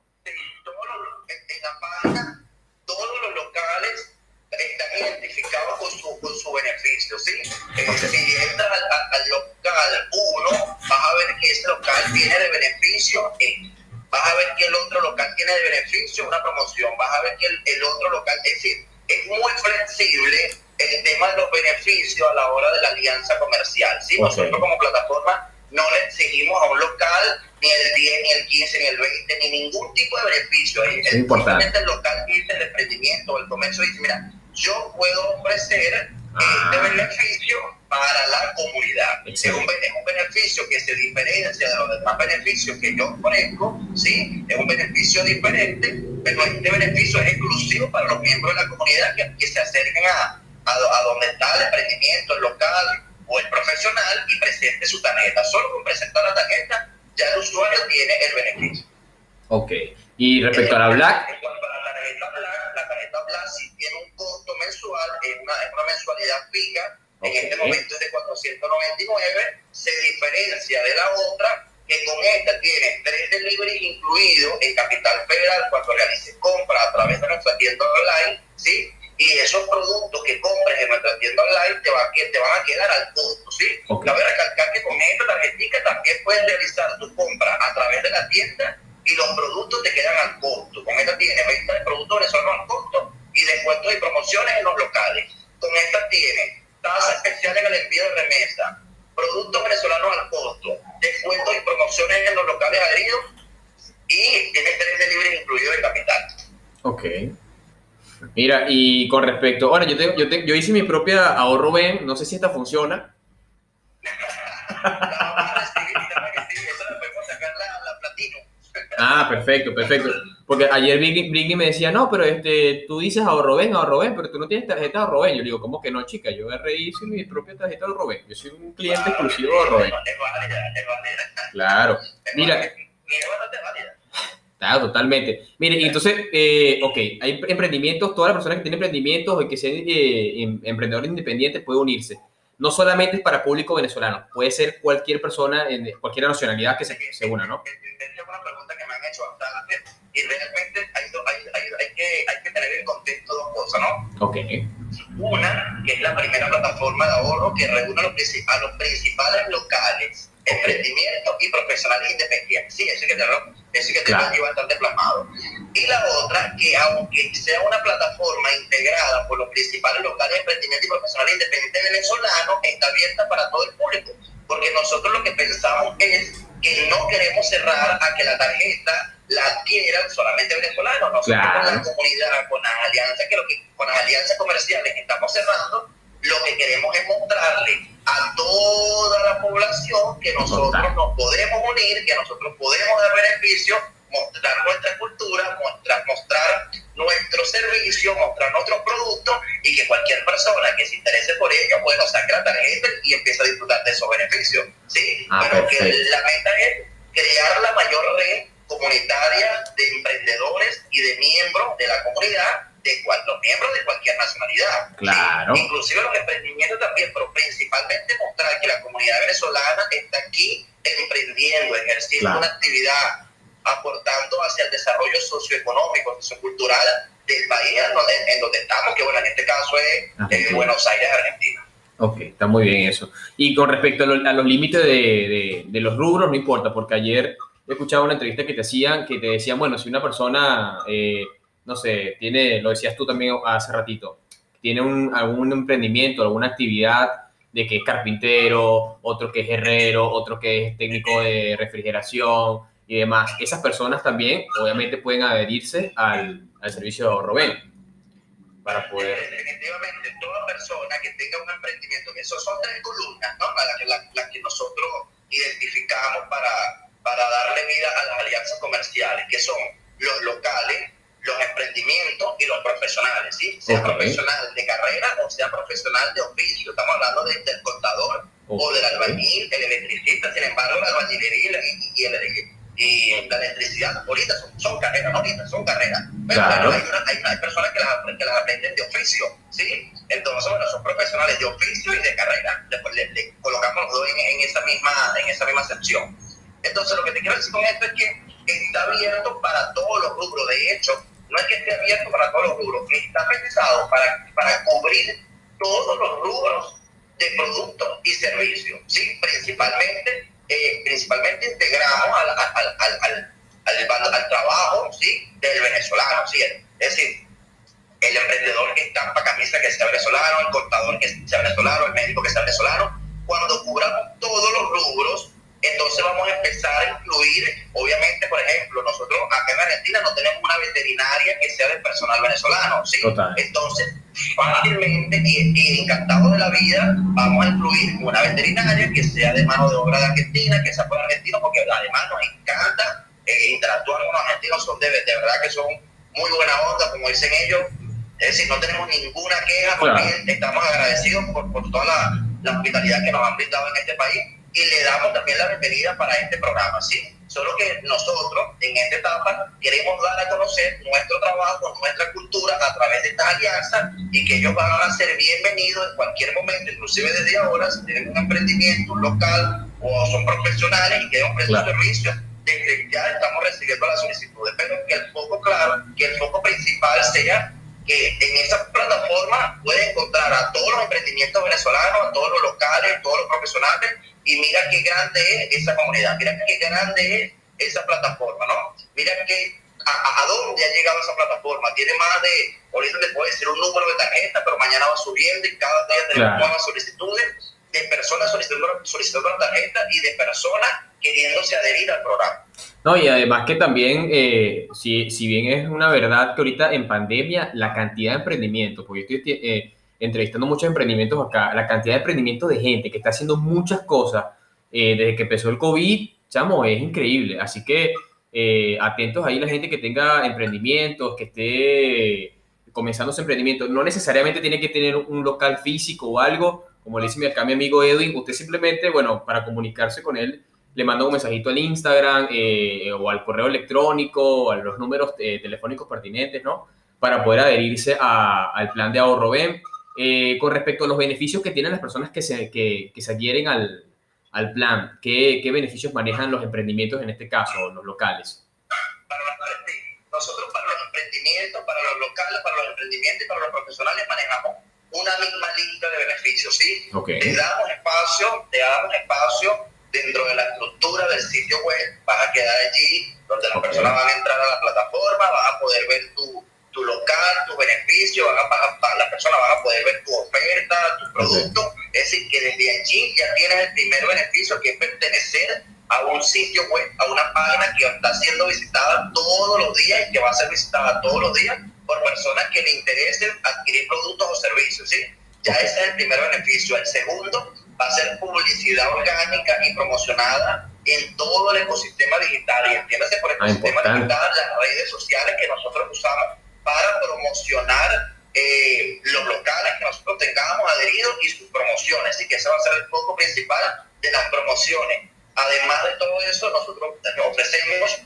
Están identificados con su, con su beneficio, ¿sí? Eh, si entras al, al, local 1, vas a ver que ese local tiene de beneficio X. Vas a ver que el otro local tiene de beneficio una promoción. Vas a ver que el, el otro local, es decir, es muy flexible el tema de los beneficios a la hora de la alianza comercial. ¿sí? Nosotros como plataforma no le exigimos a un local ni el 10, ni el 15, ni el 20, ni ningún tipo de beneficio. Es importante. el local dice, el emprendimiento, el comercio dice, mira, yo puedo ofrecer este beneficio para la comunidad. Es un, es un, beneficio que se diferencia de los demás beneficios que yo ofrezco, ¿sí? Es un beneficio diferente, pero este beneficio es exclusivo para los miembros de la comunidad que, que se acerquen a, a, donde está el emprendimiento, el local o el profesional y presente su tarjeta. Solo con presentar la tarjeta ya el usuario tiene el beneficio. Ok. Y respecto a la Black. En cuanto a la tarjeta Black, si tiene un costo mensual, es una, una mensualidad fija, en este momento es de 499, se diferencia de la otra, que con esta tiene tres deliveries incluidos en Capital Federal cuando realice compra a través de nuestra tienda online, ¿sí? Y esos productos que compres en nuestra tienda online te, va, te van a quedar al costo, ¿sí? Cabe recalcar que con esta tarjetita también puedes realizar tu compra a través de la tienda y los productos te quedan al costo. Con esta tiene venta de productos venezolanos al costo y descuentos y promociones en los locales. Con esta tiene tasa especial en el envío de remesa, productos venezolanos al costo, descuentos y promociones en los locales adheridos y tiene tres deliveries incluidos en capital. Ok. Mira, y con respecto, ahora yo, yo, yo hice mi propia ahorro Ben, no sé si esta funciona. Ah, perfecto, perfecto. Porque ayer Britney me decía, no, pero este, tú dices ahorro ven, ahorro ven, pero tú no tienes tarjeta de ahorro ven. Yo le digo, ¿cómo que no, chica? Yo hice mi propia tarjeta de ahorro ven. Yo soy un cliente exclusivo de ahorro ven. Claro. Mira. Claro, totalmente. Mire, entonces, eh, ok, hay emprendimientos, todas las personas que tienen emprendimientos o que sean eh, em, emprendedores independientes pueden unirse. No solamente es para público venezolano, puede ser cualquier persona, en cualquier nacionalidad que se, se una, ¿no? Y realmente hay, hay, hay, que, hay que tener en contexto dos cosas, ¿no? Ok. Una, que es la primera plataforma de ahorro que reúne a los, principales locales, emprendimientos y profesionales independientes. Sí, ese que te, ese que te claro. allí bastante plasmado. Y la otra, que aunque sea una plataforma integrada por los principales locales, emprendimientos y profesionales independientes venezolanos, está abierta para todo el público. Porque nosotros lo que pensamos es que no queremos cerrar a que la tarjeta la adquieran solamente venezolanos. Nosotros con la comunidad, con las alianzas, que, lo que con las alianzas comerciales que estamos cerrando, lo que queremos es mostrarle a toda la población que nosotros nos podemos unir, que nosotros podemos dar beneficio, mostrar nuestra cultura, mostrar, mostrar nuestro servicio, mostrar nuestros productos y que cualquier persona que se interese por ello, bueno, saque la tarjeta y empiece a disfrutar de esos beneficios. ¿sí? Ah, Pero que la meta es crear la mayor red comunitaria de emprendedores y de miembros de la comunidad, de cual, los miembros de cualquier nacionalidad. Claro. Inclusive los emprendimientos también, pero principalmente mostrar que la comunidad venezolana está aquí emprendiendo, ejerciendo una actividad, aportando hacia el desarrollo socioeconómico, sociocultural del país en donde, en donde estamos, que bueno, en este caso es en Buenos Aires, Argentina. Ok, está muy bien eso. Y con respecto a, los límites de, de, de, los rubros, no importa, porque ayer he escuchado una entrevista que te hacían, que te decían, bueno, si una persona, eh, no sé, tiene, lo decías tú también hace ratito, tiene un, algún emprendimiento, alguna actividad de que es carpintero, otro que es herrero, otro que es técnico de refrigeración y demás, esas personas también obviamente pueden adherirse al, al servicio ahorro para poder... Definitivamente, toda persona que tenga un emprendimiento, que esos son tres columnas, ¿no? las que nosotros identificamos para para darle vida a las alianzas comerciales, que son los locales, los emprendimientos y los profesionales, ¿sí? sea profesional de carrera o sea profesional de oficio. Estamos hablando del contador o del albañil, el electricista, sin embargo, la albañilería y, y, la electricidad ahorita son, son carreras, ahorita son carreras. Pero hay, hay, personas que las, que las, aprenden de oficio, ¿sí? Entonces, bueno, son profesionales de oficio y de carrera. Después le, colocamos los dos en, en, esa misma, en esa misma sección. Entonces, lo que te quiero decir con esto es que está abierto para todos los rubros. De hecho, no es que esté abierto para todos los rubros, está pensado para, para cubrir todos los rubros de productos y servicios. ¿sí? Principalmente, eh, principalmente integramos al, al, al, al, trabajo ¿sí? del venezolano. ¿sí? Es decir, el emprendedor que estampa camisa que sea venezolano, el contador que sea venezolano, el médico que sea venezolano, cuando cubramos todos los rubros, entonces vamos a empezar a incluir, obviamente, por ejemplo, nosotros acá en Argentina no tenemos una veterinaria que sea del personal venezolano, ¿sí? Entonces, fácilmente y, encantado de la vida, vamos a incluir una veterinaria que sea de mano de obra de Argentina, que sea por argentino, porque además nos encanta eh, interactuar con los argentinos, son de, verdad que son muy buena onda, como dicen ellos. Es decir, no tenemos ninguna queja, porque estamos agradecidos por, por toda la, la hospitalidad que nos han brindado en este país y le damos también la bienvenida para este programa, ¿sí? Solo que nosotros en esta etapa queremos dar a conocer nuestro trabajo, nuestra cultura a través de estas alianzas y que ellos van a ser bienvenidos en cualquier momento, inclusive desde ahora, si tienen un emprendimiento, local o son profesionales y quieren ofrecer claro. servicios, desde ya estamos recibiendo las solicitudes, pero que el foco claro, que el foco principal sea que en esa plataforma puede encontrar a todos los emprendimientos venezolanos, a todos los locales, a todos los profesionales, y mira qué grande es esa comunidad, mira qué grande es esa plataforma, ¿no? Mira que a, dónde ha llegado esa plataforma. Tiene más de, ahorita te puedo decir un número de tarjetas, pero mañana va subiendo y cada día tenemos nuevas solicitudes de personas solicitando, solicitando la tarjeta y de personas queriéndose adherir al programa. No, y además que también, eh, si, si, bien es una verdad que ahorita en pandemia la cantidad de emprendimientos, porque yo estoy eh, entrevistando muchos emprendimientos acá, la cantidad de emprendimientos de gente que está haciendo muchas cosas eh, desde que empezó el COVID, chamo, es increíble. Así que atentos ahí la gente que tenga emprendimientos, que esté comenzando su emprendimiento. No necesariamente tiene que tener un local físico o algo, como le dice acá mi amigo Edwin, usted simplemente, bueno, para comunicarse con él, le manda un mensajito al Instagram eh, o al correo electrónico o a los números eh, telefónicos pertinentes, ¿no? Para poder adherirse al plan de ahorro BEM. Eh, con respecto a los beneficios que tienen las personas que se, que, que se adhieren al, al plan, ¿qué, ¿qué, beneficios manejan los emprendimientos en este caso, los locales? Para nosotros para los emprendimientos, para los locales, para los emprendimientos y para los profesionales manejamos una misma lista de beneficios, ¿sí? Okay. Te damos espacio, te damos espacio dentro de la estructura del sitio web, vas a quedar allí donde las personas van a entrar a la plataforma, vas a poder ver tu, tu local, tu beneficio, van a, las personas van a poder ver tu oferta, tu producto. Es decir, que desde allí ya tienes el primer beneficio que es pertenecer a un sitio web, a una página que está siendo visitada todos los días y que va a ser visitada todos los días por personas que le interesen adquirir productos o servicios. ¿sí? Ya ese es el primer beneficio. El segundo va a ser publicidad orgánica y promocionada en todo el ecosistema digital. Y entiéndase por el ah, ecosistema digital las redes sociales que nosotros usamos para promocionar eh, los locales que nosotros tengamos adheridos y sus promociones. Así que ese va a ser el foco principal de las promociones. Además de todo eso, nosotros ofrecemos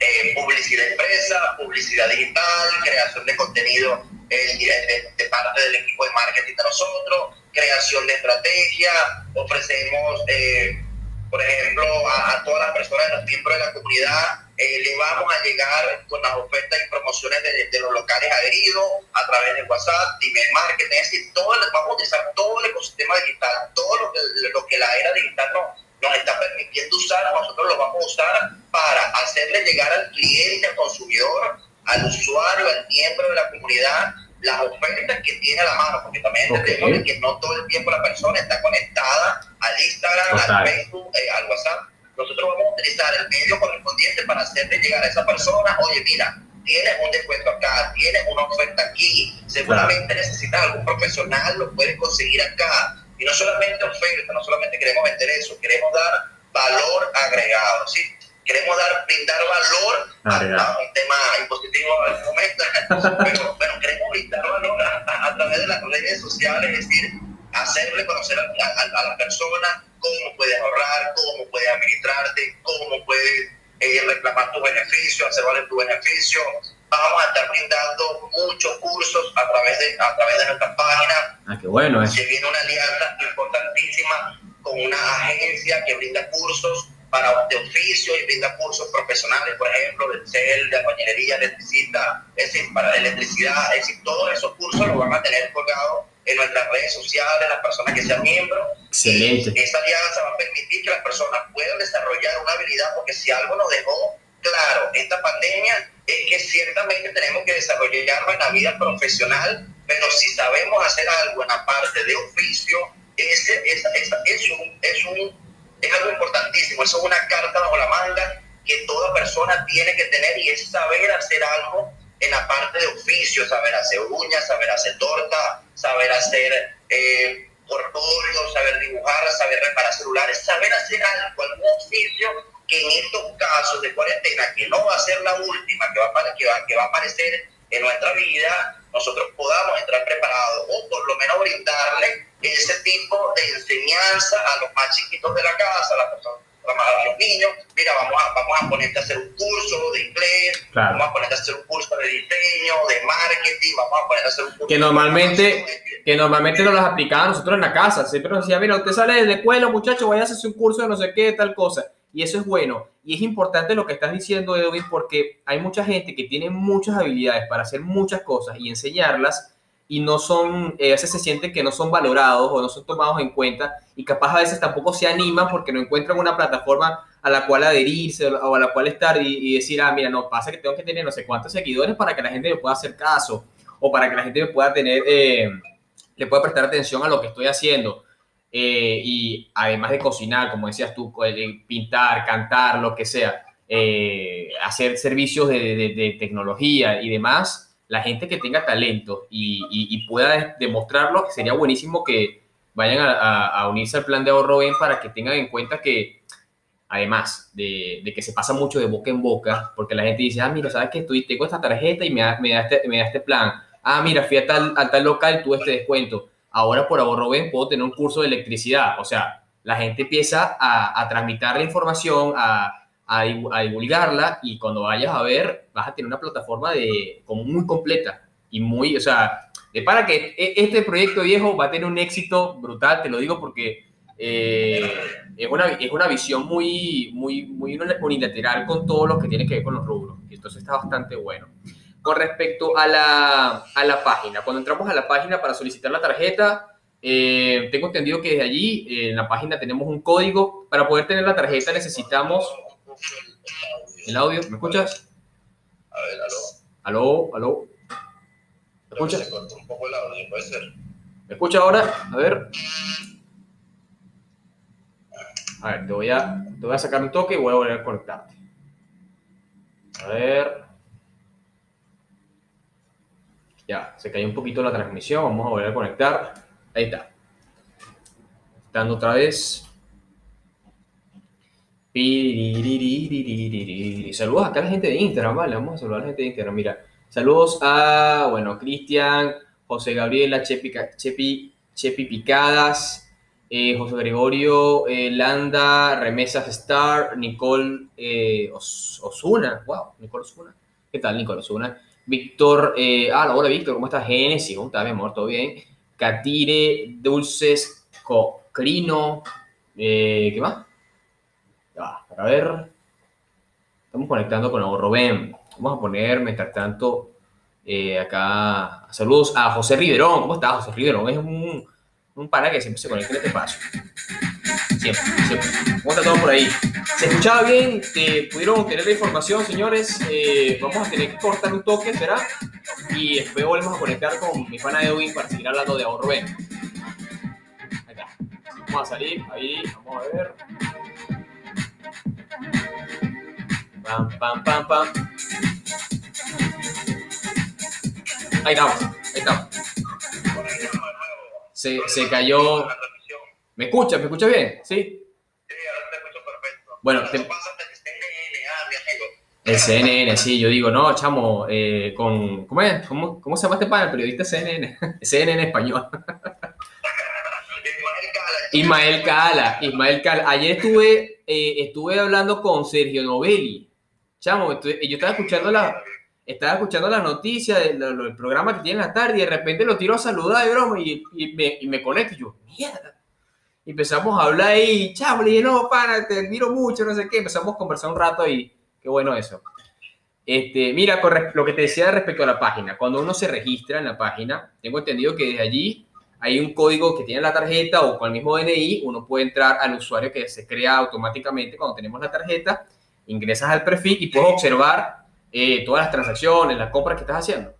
eh, publicidad empresa, publicidad digital, creación de contenido eh, de, parte del equipo de marketing de nosotros, creación de estrategia, ofrecemos, eh, por ejemplo, a, todas las personas, los miembros de la comunidad, eh, le vamos a llegar con las ofertas y promociones de, los locales adheridos a través de WhatsApp, email marketing, es decir, todo, vamos a utilizar todo el ecosistema digital, todo lo que, lo que la era digital nos, nos está permitiendo usar, nosotros lo vamos a usar para hacerle llegar al cliente, al consumidor, al usuario, al miembro de la comunidad, las ofertas que tiene a la mano, porque también entendemos que no todo el tiempo la persona está conectada al Instagram, al Facebook, eh, al WhatsApp. Nosotros vamos a utilizar el medio correspondiente para hacerle llegar a esa persona, oye, mira, tienes un descuento acá, tienes una oferta aquí, seguramente necesitas algún profesional, lo puedes conseguir acá. Y no solamente oferta, no solamente queremos vender eso, queremos dar valor agregado, ¿sí? queremos dar, brindar valor a, un tema impositivo en el momento, pero, pero, queremos brindar valor a, través de las redes sociales, es decir, hacerle conocer a, la persona cómo puedes ahorrar, cómo puedes administrarte, cómo puedes eh, reclamar tu beneficio, hacer valer tu beneficio. Vamos a estar brindando muchos cursos a través de, a través de nuestra página. Ah, qué bueno. Eh. Se viene una alianza importantísima con una agencia que brinda cursos para de oficio y brinda cursos profesionales, por ejemplo, de CEL, de albañilería, electricista, es decir, para electricidad, es decir, todos esos cursos los van a tener colgados en nuestras redes sociales, las personas que sean miembros. Excelente. Y esta alianza va a permitir que las personas puedan desarrollar una habilidad, porque si algo nos dejó claro esta pandemia es que ciertamente tenemos que desarrollarlo en la vida profesional, pero si sabemos hacer algo en la parte de oficio, ese, esa, esa, es, un, es un es algo importantísimo, eso es una carta bajo la manga que toda persona tiene que tener y es saber hacer algo en la parte de oficio, saber hacer uñas, saber hacer torta, saber hacer eh, saber dibujar, saber reparar celulares, saber hacer algo, algún oficio que en estos casos de cuarentena, que no va a ser la última que va a, que que va a aparecer en nuestra vida, nosotros podamos entrar preparados o por lo menos brindarle ese tipo de enseñanza a los más chiquitos de la casa, a las personas a los niños, mira, vamos a, ponerte a hacer un curso de inglés, vamos a ponerte a hacer un curso de diseño, de marketing, vamos a ponerte a hacer un curso que normalmente, que normalmente no las aplicaba nosotros en la casa. Siempre nos decía, mira, usted sale de la escuela, muchacho, vaya a hacer un curso de no sé qué, tal cosa. Y eso es bueno. Y es importante lo que estás diciendo, Edwin, porque hay mucha gente que tiene muchas habilidades para hacer muchas cosas y enseñarlas y no son, eh, a veces se sienten que no son valorados o no son tomados en cuenta y capaz a veces tampoco se animan porque no encuentran una plataforma a la cual adherirse o a la cual estar y, decir, ah, mira, no, pasa que tengo que tener no sé cuántos seguidores para que la gente me pueda hacer caso o para que la gente me pueda tener, eh, le pueda prestar atención a lo que estoy haciendo. Eh, y además de cocinar, como decías tú, pintar, cantar, lo que sea, hacer servicios de, de tecnología y demás, la gente que tenga talento y, pueda demostrarlo, sería buenísimo que vayan a, unirse al plan de ahorro bien para que tengan en cuenta que, además de, que se pasa mucho de boca en boca, porque la gente dice, ah, mira, ¿sabes qué? Estoy, tengo esta tarjeta y me da, me da, este, me da este plan. Ah, mira, fui a tal, a tal local, tuve este descuento. Ahora por ahorro bien puedo tener un curso de electricidad. O sea, la gente empieza a, a la información, a a, divulgarla y cuando vayas a ver vas a tener una plataforma de, como muy completa y muy, o sea, de para que e, este proyecto viejo va a tener un éxito brutal, te lo digo porque eh, es, una, es una visión muy, muy, muy unilateral con todo lo que tiene que ver con los rubros. Entonces está bastante bueno. Con respecto a la, a la página, cuando entramos a la página para solicitar la tarjeta, eh, tengo entendido que desde allí, en la página, tenemos un código. Para poder tener la tarjeta necesitamos el audio, ¿me escuchas? A ver, aló. Aló, aló. ¿Me escuchas? un poco el audio, puede ser. ¿Me escucha ahora? A ver. A ver, te voy a, te voy a sacar un toque y voy a volver a conectarte. A ver. Ya, se cayó un poquito la transmisión. Vamos a volver a conectar. Ahí está. Dando otra vez. Saludos acá a la gente de Instagram, vale, vamos a saludar a la gente de Instagram. Mira, saludos a, bueno, Cristian, José Gabriela, Chepi, Chepi, Chepi Picadas, José Gregorio, Landa, Remesas Star, Nicole Osuna, wow, Nicole Osuna. ¿Qué tal, Nicole Osuna? Víctor, ah, hola Víctor, ¿cómo estás? Genesis, ¿cómo estás, mi amor? ¿Todo bien? Catire, Dulces, Cocrino, ¿qué más? A ver. Estamos conectando con ahorro Vamos a poner, mientras tanto, eh, acá. Saludos a José Riverón. ¿Cómo está José Riverón? Es un, un pana que siempre se conecta en este espacio. Siempre, siempre. ¿Cómo está todo por ahí? ¿Se escuchaba bien? Eh, ¿Pudieron obtener la información, señores? Eh, vamos a tener que cortar un toque, ¿será? Y después volvemos a conectar con mi pana Edwin para seguir hablando de ahorro está. Vamos a salir, ahí, vamos a ver. Pam, pam, pam, pam. Ahí estamos, ahí estamos. Se, se cayó. ¿Me escucha? ¿Me escucha bien? ¿Sí? Sí, ahora te escucho perfecto. Bueno, te... El CNN, sí, yo digo, no, chamo, eh, con, ¿cómo, es? ¿Cómo, ¿Cómo se llama este pana? El periodista CNN, CNN español. Ismael Cala, Ismael Cala. Ayer estuve, eh, estuve hablando con Sergio Novelli. Chamo, yo estaba escuchando la, estaba escuchando las noticias del, programa que tiene en la tarde y de repente lo tiro a saludar de broma y, me, me conecto y yo, mierda. Y empezamos a hablar y, chamo, le dije, no, pana, te admiro mucho, no sé qué. Empezamos a conversar un rato y qué bueno eso. Este, mira, lo que te decía respecto a la página, cuando uno se registra en la página, tengo entendido que desde allí hay un código que tiene la tarjeta o con el mismo DNI, uno puede entrar al usuario que se crea automáticamente cuando tenemos la tarjeta, ingresas al perfil y puedes observar eh, todas las transacciones, las compras que estás haciendo.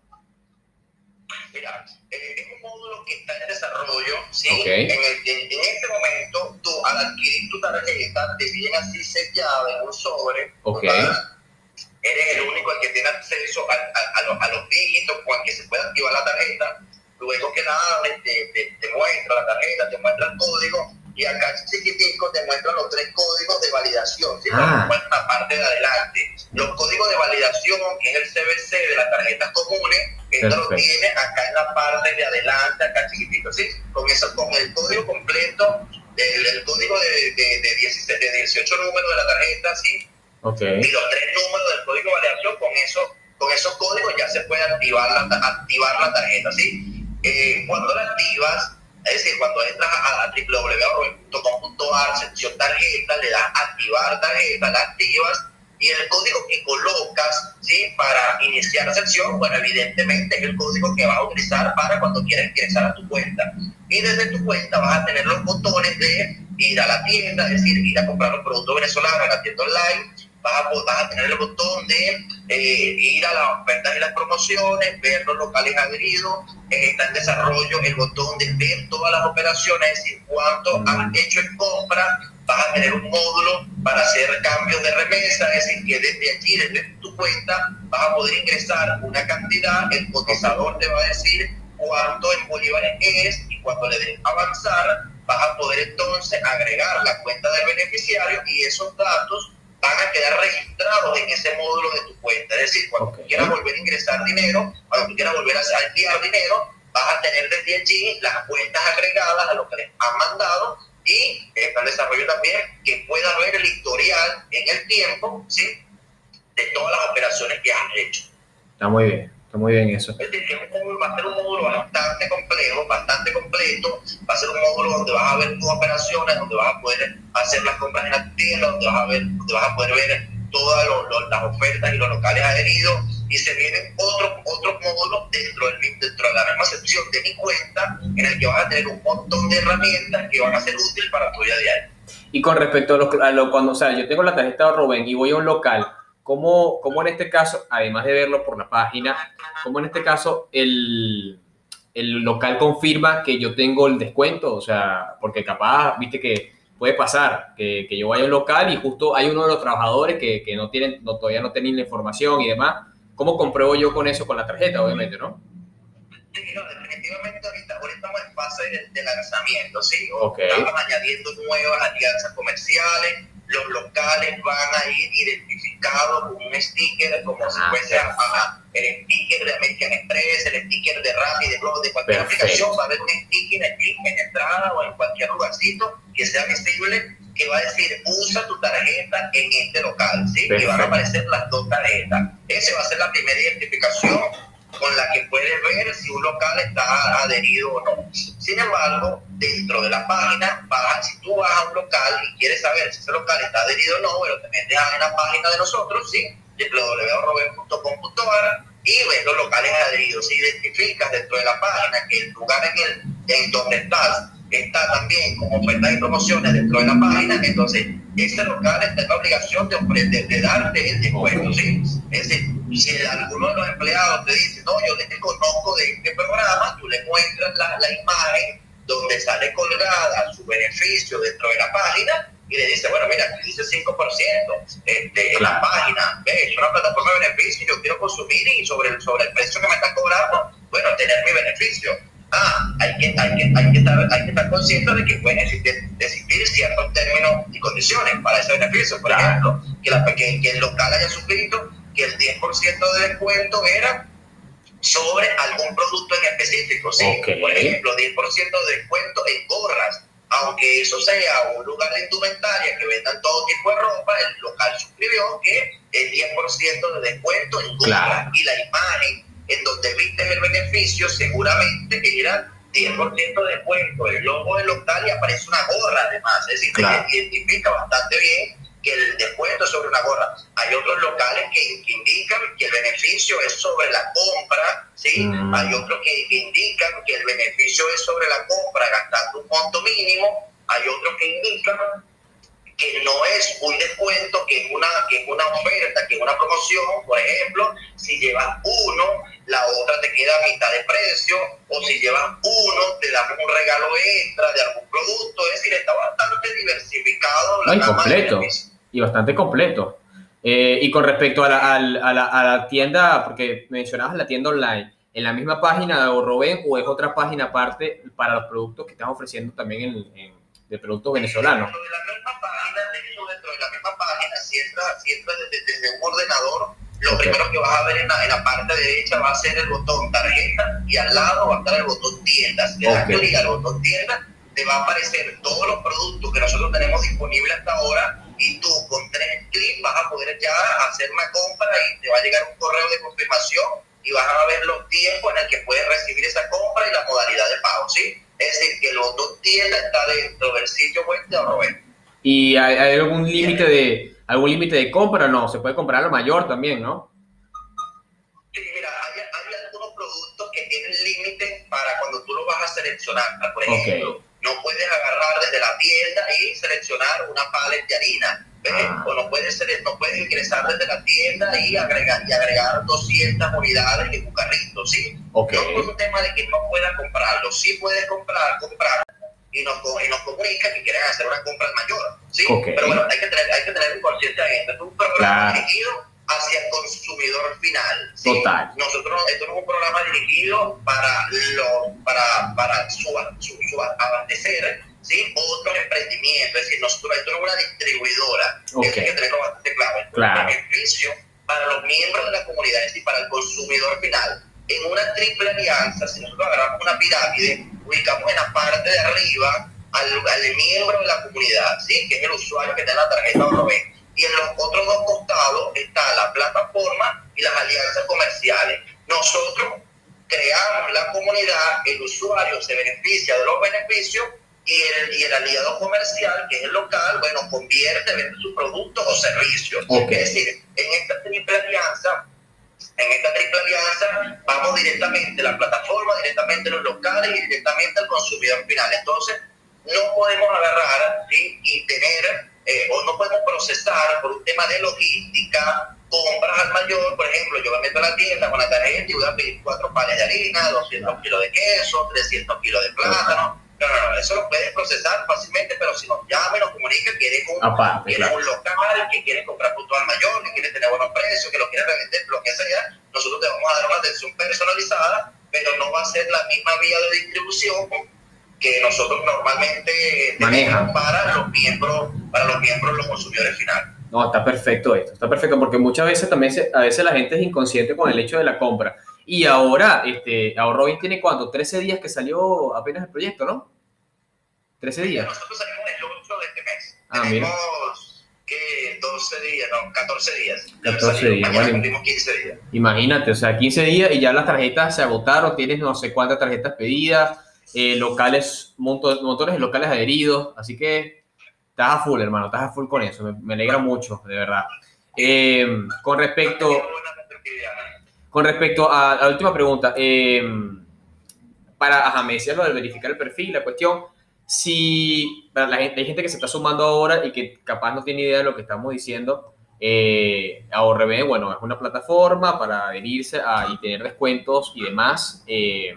Mira, eh, es un módulo que está en desarrollo, ¿sí? En, este momento, tú al adquirir tu tarjeta, te piden así sellada en un sobre, okay. eres el único el que tiene acceso a, a, a los dígitos con que se puede activar la tarjeta luego que nada te, te, muestra la tarjeta, te muestra el código y acá chiquitico te muestra los tres códigos de validación, ¿sí? Ah. la parte de adelante. Los códigos de validación, que es el CBC de las tarjetas comunes, esto lo tiene acá en la parte de adelante, acá chiquitico, ¿sí? Con, eso, con el código completo, el, el código de, de, de, 17, de 18 números de la tarjeta, ¿sí? Okay. Y los tres números del código de validación, con, eso, con esos códigos ya se puede activar la, activar la tarjeta. ¿sí? Eh, cuando la activas, es decir, cuando entras a, www.com.ar, sección tarjeta, le das activar tarjeta, la activas y el código que colocas ¿sí? para iniciar la sección, bueno, evidentemente es el código que vas a utilizar para cuando quieras ingresar a tu cuenta. Y desde tu cuenta vas a tener los botones de ir a la tienda, es decir, ir a comprar los productos venezolanos a la tienda online, vas a, tener el botón de eh, ir a las ofertas y las promociones, ver los locales adheridos, está en desarrollo el botón de ver todas las operaciones, es decir, cuánto has hecho en compra, vas a tener un módulo para hacer cambios de remesa, es decir, que desde aquí, desde tu cuenta, vas a poder ingresar una cantidad, el cotizador te va a decir cuánto en bolívares es y cuando le des avanzar, vas a poder entonces agregar la cuenta del beneficiario y esos datos van a quedar registrados en ese módulo de tu cuenta. Es decir, cuando quieras volver a ingresar dinero, cuando tú quieras volver a enviar dinero, vas a tener desde allí las cuentas agregadas a lo que les han mandado y está el desarrollo también que pueda ver el historial en el tiempo, ¿sí? De todas las operaciones que has hecho. Está muy bien, está muy bien eso. Es decir, va a ser un módulo bastante complejo, bastante completo, va a ser un módulo donde vas a ver tus operaciones, donde vas a poder hacer las compras en la tienda, donde vas a, ver, donde vas a poder ver todas las ofertas y los locales adheridos y se vienen otros otros módulos dentro, del, dentro de la misma sección de mi cuenta en el que vas a tener un montón de herramientas que van a ser útiles para tu día a día. Y con respecto a lo, a lo cuando, o sea, yo tengo la tarjeta de Rubén y voy a un local, ¿cómo, ¿cómo, en este caso, además de verlo por la página, cómo en este caso el, el local confirma que yo tengo el descuento? O sea, porque capaz, viste que puede pasar que, que, yo vaya a un local y justo hay uno de los trabajadores que, que no tienen, no, todavía no tienen la información y demás. ¿Cómo compruebo yo con eso con la tarjeta, obviamente, no? Sí, no, definitivamente ahorita, ahorita estamos en fase de, lanzamiento, ¿sí? Estamos añadiendo nuevas alianzas comerciales, los locales van a ir identificados con un sticker como si ah, fuese el sticker de American Express, el sticker de Rappi, de Globo, de cualquier aplicación, va a haber un sticker aquí en entrada o en cualquier lugarcito que sea visible que va a decir usa tu tarjeta en este local, ¿sí? Y van a aparecer las dos tarjetas. Esa va a ser la primera identificación con la que puedes ver si un local está adherido o no. Sin embargo, dentro de la página, si tú vas a un local y quieres saber si ese local está adherido o no, bueno, te metes en la página de nosotros, ¿sí? www.robert.com.ar y ves los locales adheridos. Si identificas dentro de la página que el lugar en, el, en donde estás está también como ofertas y promociones dentro de la página, entonces ese local está en la obligación de, de, de darte el descuento. ¿sí? Es decir, si alguno de los empleados te dice, no, yo te conozco de este programa, tú le muestras la, la imagen donde sale colgada su beneficio dentro de la página y le dice, bueno, mira, aquí dice 5% este, en la página, es una plataforma de beneficio, yo quiero consumir y sobre el, sobre el precio que me están cobrando, bueno, tener mi beneficio. Ah, hay que, hay que, hay que, estar, hay que estar consciente de que pueden existir, ciertos términos y condiciones para ese beneficio. Por ejemplo, que, la, que, que el local haya suscrito que el 10% de descuento era sobre algún producto en específico. ¿sí? Por ejemplo, 10% de descuento en gorras. Aunque eso sea un lugar de indumentaria que vendan todo tipo de ropa, el local suscribió que el 10% de descuento en gorras y la imagen en donde viste el beneficio seguramente era 10% de descuento, el logo del local y aparece una gorra además. Es decir, que identifica bastante bien que el descuento es sobre una gorra. Hay otros locales que, indican que el beneficio es sobre la compra, ¿sí? Mm. Hay otros que, indican que el beneficio es sobre la compra gastando un monto mínimo. Hay otros que indican que no es un descuento, que es una, que es una oferta, que es una promoción. Por ejemplo, si llevas uno, la otra te queda a mitad de precio, o si llevas uno, te damos un regalo extra de algún producto. Es decir, está bastante diversificado. La completo y bastante completo. Eh, y con respecto a la, a, la, a la, tienda, porque mencionabas la tienda online, ¿en la misma página de Robén o es otra página aparte para los productos que están ofreciendo también en, de productos venezolanos? Dentro de la misma página, dentro de la misma página, si entras, si desde, desde, un ordenador, lo primero que vas a ver en la, en la, parte derecha va a ser el botón tarjeta y al lado va a estar el botón tiendas. Le das clic al botón tiendas, te va a aparecer todos los productos que nosotros tenemos disponibles hasta ahora y tú con tres clics vas a poder ya hacer una compra y te va a llegar un correo de confirmación y vas a ver los tiempos en el que puedes recibir esa compra y la modalidad de pago, ¿sí? Es decir, que los dos tiendas están dentro del sitio web de Ahorrover. ¿Y hay, hay algún límite de algún límite de compra? No, se puede comprar lo mayor también, ¿no? Sí, mira, hay, hay algunos productos que tienen límite para cuando tú lo vas a seleccionar. Por ejemplo, no puedes agarrar desde la tienda y seleccionar una paleta de harina. Ah. O no puedes, no puedes ingresar desde la tienda y agregar, y agregar 200 unidades en un carrito, ¿sí? Okay. No es un tema de que no puedas comprarlo. Sí puedes comprar, comprar y nos, y nos comunica que quieren hacer una compra mayor, ¿sí? Pero bueno, hay que tener, hay que tener conciencia de esto. Es un programa dirigido hacia el consumidor final. ¿sí? Total. Nosotros, esto no es un programa dirigido para, lo, para, para su, su, abastecer ¿sí? otros emprendimientos. Es decir, nosotros, esto no es una distribuidora. Okay. Eso hay que tenerlo bastante claro. Claro. un beneficio para los miembros de la comunidad, es decir, para el consumidor final. En una triple alianza, si nosotros agarramos una pirámide, ubicamos en la parte de arriba al, al miembro de la comunidad, ¿sí? que es el usuario que tiene la tarjeta Oroven y en los otros dos costados está la plataforma y las alianzas comerciales. Nosotros creamos la comunidad, el usuario se beneficia de los beneficios y el, y el aliado comercial, que es el local, bueno, convierte, vende sus productos o servicios. Okay. Es decir, en esta triple alianza, en esta triple alianza vamos directamente la plataforma, directamente los locales y directamente al consumidor final. Entonces, no podemos agarrar ¿sí? y tener eh, o no podemos procesar por un tema de logística compras al mayor, por ejemplo, yo me meto a la tienda con la tarjeta y voy a pedir cuatro panes de harina, 200 kilos de queso, 300 kilos de plátano. No, no, no, eso lo puedes procesar fácilmente, pero si nos llama y nos comunica que eres un, Aparte, que eres un local, que quiere comprar punto al mayor, que quiere tener buenos precios, que lo quiere revender, lo que sea, nosotros te vamos a dar una atención personalizada, pero no va a ser la misma vía de distribución que nosotros normalmente Manejan. para los miembros, para los miembros, los consumidores finales. No, está perfecto esto, está perfecto porque muchas veces también se, a veces la gente es inconsciente con el hecho de la compra. Y ahora, este, ahora bien tiene cuánto, 13 días que salió apenas el proyecto, ¿no? 13 días. Nosotros salimos el 8 de este mes. Ah, Tenemos que 12 días, no, 14 días. 14 días, bueno. cumplimos 15 días. Imagínate, o sea, 15 días y ya las tarjetas se agotaron, tienes no sé cuántas tarjetas pedidas, eh, locales, monto- montones de locales adheridos, así que estás a full, hermano, estás a full con eso, me, me alegra mucho, de verdad. Eh, con respecto... Con respecto a, a la última pregunta, eh, para, ajá, me decías lo de verificar el perfil, la cuestión, si para la gente, hay gente que se está sumando ahora y que capaz no tiene idea de lo que estamos diciendo, eh, Ahorreben, bueno, es una plataforma para adherirse a, y tener descuentos y demás eh,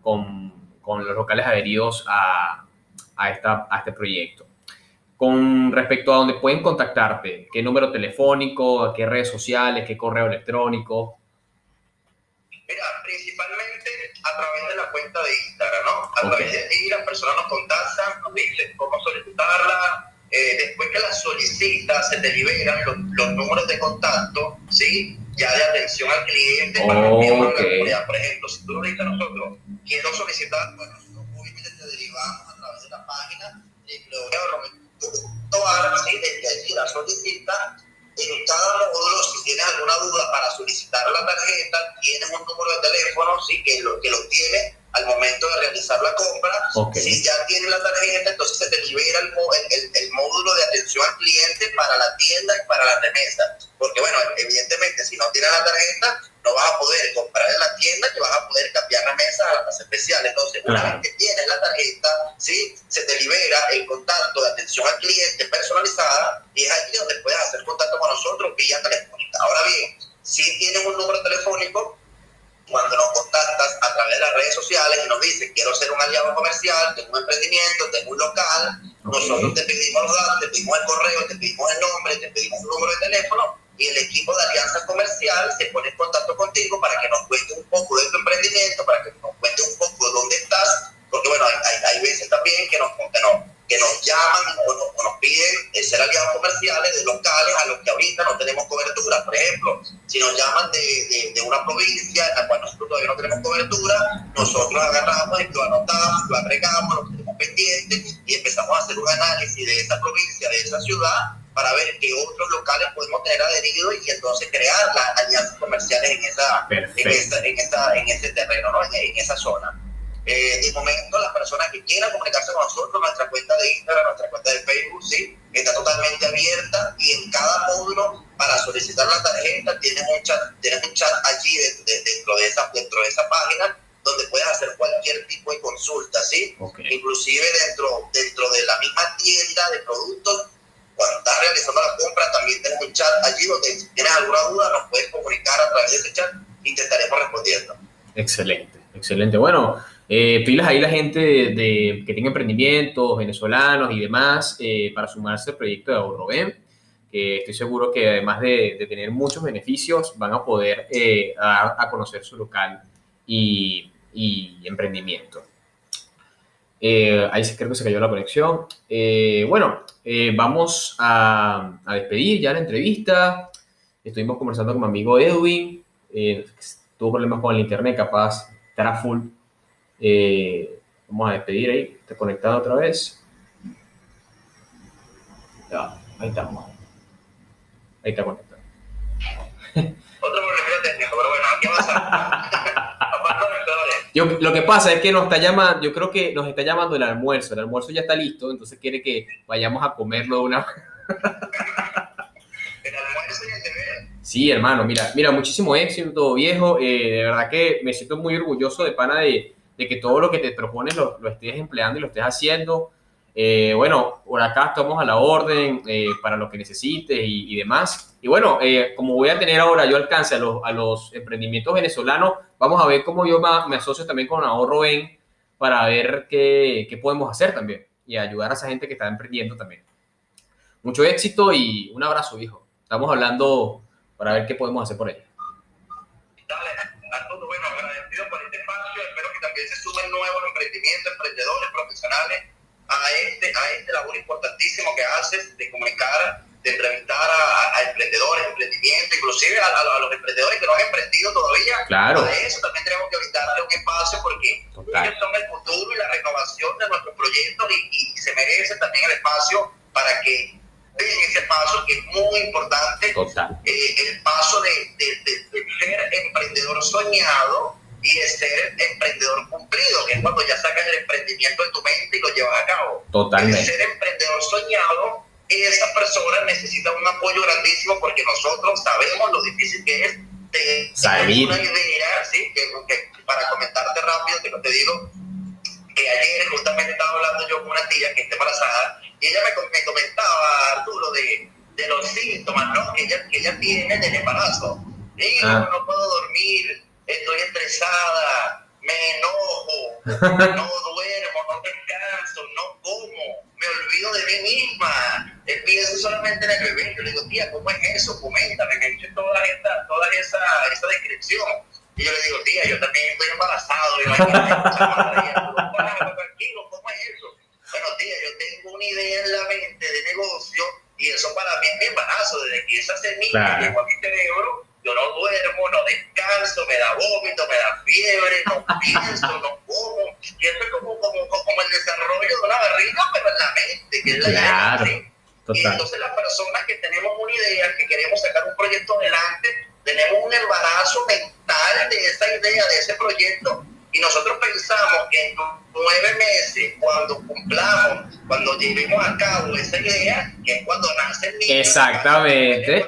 con, con los locales adheridos a, a, esta, a este proyecto. Con respecto a dónde pueden contactarte, qué número telefónico, a qué redes sociales, qué correo electrónico. Mira, principalmente a través de la cuenta de Instagram, ¿no? A Ok. través de ahí las personas nos contactan, nos dicen cómo solicitarla. eh, después que la solicitas, se te liberan los, los números de contacto, ¿sí? Ya de atención al cliente para los miembros de Ok. la comunidad. Por ejemplo, si tú nos dices a nosotros, quiero solicitar, bueno, nosotros obviamente te derivamos a través de la página www.ar, ¿sí? Desde allí la solicita en cada módulo, si tienes alguna duda para solicitar la tarjeta, tienes un número de teléfono, sí, que lo, que lo tienes al momento de realizar la compra. Ok. Si ya tienes la tarjeta, entonces se te libera el, el, el- módulo de atención al cliente para la tienda y para la remesa. Porque, bueno, evidentemente, si no tienes la tarjeta, no vas a poder comprar en la tienda y vas a poder cambiar la mesa a la tasa especial. Entonces, una Claro. vez que tienes la tarjeta, ¿sí? se te libera el contacto de atención al cliente personalizada y es allí donde puedes hacer contacto con nosotros vía telefónica. Ahora bien, si tienes un número telefónico, cuando nos contactas a través de las redes sociales y nos dices, quiero ser un aliado comercial, tengo un emprendimiento, tengo un local, nosotros te pedimos los datos, te pedimos el correo, te pedimos el nombre, te pedimos un número de teléfono y el equipo de alianza comercial se pone en contacto contigo para que nos cuente un poco de tu emprendimiento, para que nos cuente un poco de dónde estás, porque bueno, hay, hay, hay veces también que nos, que nos, que nos llaman o nos, o nos piden ser aliados comerciales de locales a los que ahorita no tenemos cobertura. Por ejemplo, si nos llaman de, de, de una provincia en la cual nosotros todavía no tenemos cobertura, nosotros agarramos y lo anotamos, lo agregamos, lo tenemos pendiente y empezamos a hacer un análisis de esa provincia, de esa ciudad para ver qué otros locales podemos tener adheridos y entonces crear las alianzas comerciales en, esa, en, esa, en, esa, en ese terreno, ¿no? en, esa zona. Eh, de momento, las personas que quieran comunicarse con nosotros, nuestra cuenta de Instagram, nuestra cuenta de Facebook, sí, está totalmente abierta y en cada módulo para solicitar la tarjeta tienes un chat, tienes un chat allí dentro, de esa, dentro de esa página donde puedes hacer cualquier tipo de consulta, ¿sí? Inclusive dentro, dentro de la misma tienda de productos, cuando estás realizando la compra, también tienes un chat allí donde si tienes alguna duda nos puedes comunicar a través de ese chat y te estaremos respondiendo. Excelente, excelente. Bueno, eh, pilas ahí la gente de, que tiene emprendimientos venezolanos y demás eh, para sumarse al proyecto de ahorro que estoy seguro que además de, tener muchos beneficios van a poder eh, dar a conocer su local y, emprendimiento. ahí creo que se cayó la conexión. bueno, vamos a, a, despedir ya la entrevista. Estuvimos conversando con mi amigo Edwin. tuvo problemas con el internet, capaz estará full eh, vamos a despedir ahí, está conectado otra vez. ahí estamos. Ahí está conectado. Otro problema técnico, pero bueno, ¿qué pasa? Yo, lo que pasa es que nos está llamando, yo creo que nos está llamando el almuerzo. El almuerzo ya está listo, entonces quiere que vayamos a comerlo de una. el almuerzo y el deber. Sí, hermano, mira, mira, muchísimo éxito, viejo. Eh, de verdad que me siento muy orgulloso de pana de, de que todo lo que te propones lo, lo estés empleando y lo estés haciendo. Eh, bueno, por acá estamos a la orden eh, para lo que necesites y, demás. Y bueno, eh, como voy a tener ahora yo alcance a los, a los emprendimientos venezolanos, vamos a ver cómo yo me, asocio también con Ahorro Ben para ver qué, qué, podemos hacer también y ayudar a esa gente que está emprendiendo también. Mucho éxito y un abrazo, hijo. Estamos hablando para ver qué podemos hacer por ella. Nuevos emprendimientos, emprendedores, profesionales, a este, a este labor importantísimo que haces de comunicar, de entrevistar a, emprendedores, emprendimientos, inclusive a, los emprendedores que no han emprendido todavía. Claro. A eso también tenemos que darle un espacio porque ellos son el futuro y la renovación de nuestros proyectos y, se merece también el espacio para que den ese paso que es muy importante. Eh, el paso de, de, de ser emprendedor soñado y de ser emprendedor cumplido, que es cuando ya sacas el emprendimiento de tu mente y lo llevas a cabo. Totalmente. El ser emprendedor soñado, esa persona necesita un apoyo grandísimo porque nosotros sabemos lo difícil que es de tener una idea, ¿sí? que, para comentarte rápido, te, te digo que ayer justamente estaba hablando yo con una tía que está embarazada y ella me, me comentaba, Arturo, de, de los síntomas ¿no? que, ella, que ella tiene del embarazo. Y ah. no puedo dormir, estoy estresada, me enojo, no duermo, no descanso, no como, me olvido de mí misma, pienso solamente en el bebé. Yo le digo, tía, ¿cómo es eso? Coméntame, me dice toda esta, toda esa, esa descripción. Y yo le digo, tía, yo también estoy embarazado. Yo, tranquilo, ¿cómo es eso? Bueno, tía, yo tengo una idea en la mente de negocio y eso para mí es mi embarazo. Desde que esa semilla llegó a mi cerebro, yo no duermo, no descanso, me da vómito, me da fiebre, no pienso, no como. Y eso es como, como, como el desarrollo de una barriga, pero en la mente, que es la claro, Y entonces las personas que tenemos una idea, que queremos sacar un proyecto adelante, tenemos un embarazo mental de esa idea, de ese proyecto, y nosotros pensamos que en nueve meses, cuando cumplamos, cuando llevemos a cabo esa idea, que es cuando nace el niño, Exactamente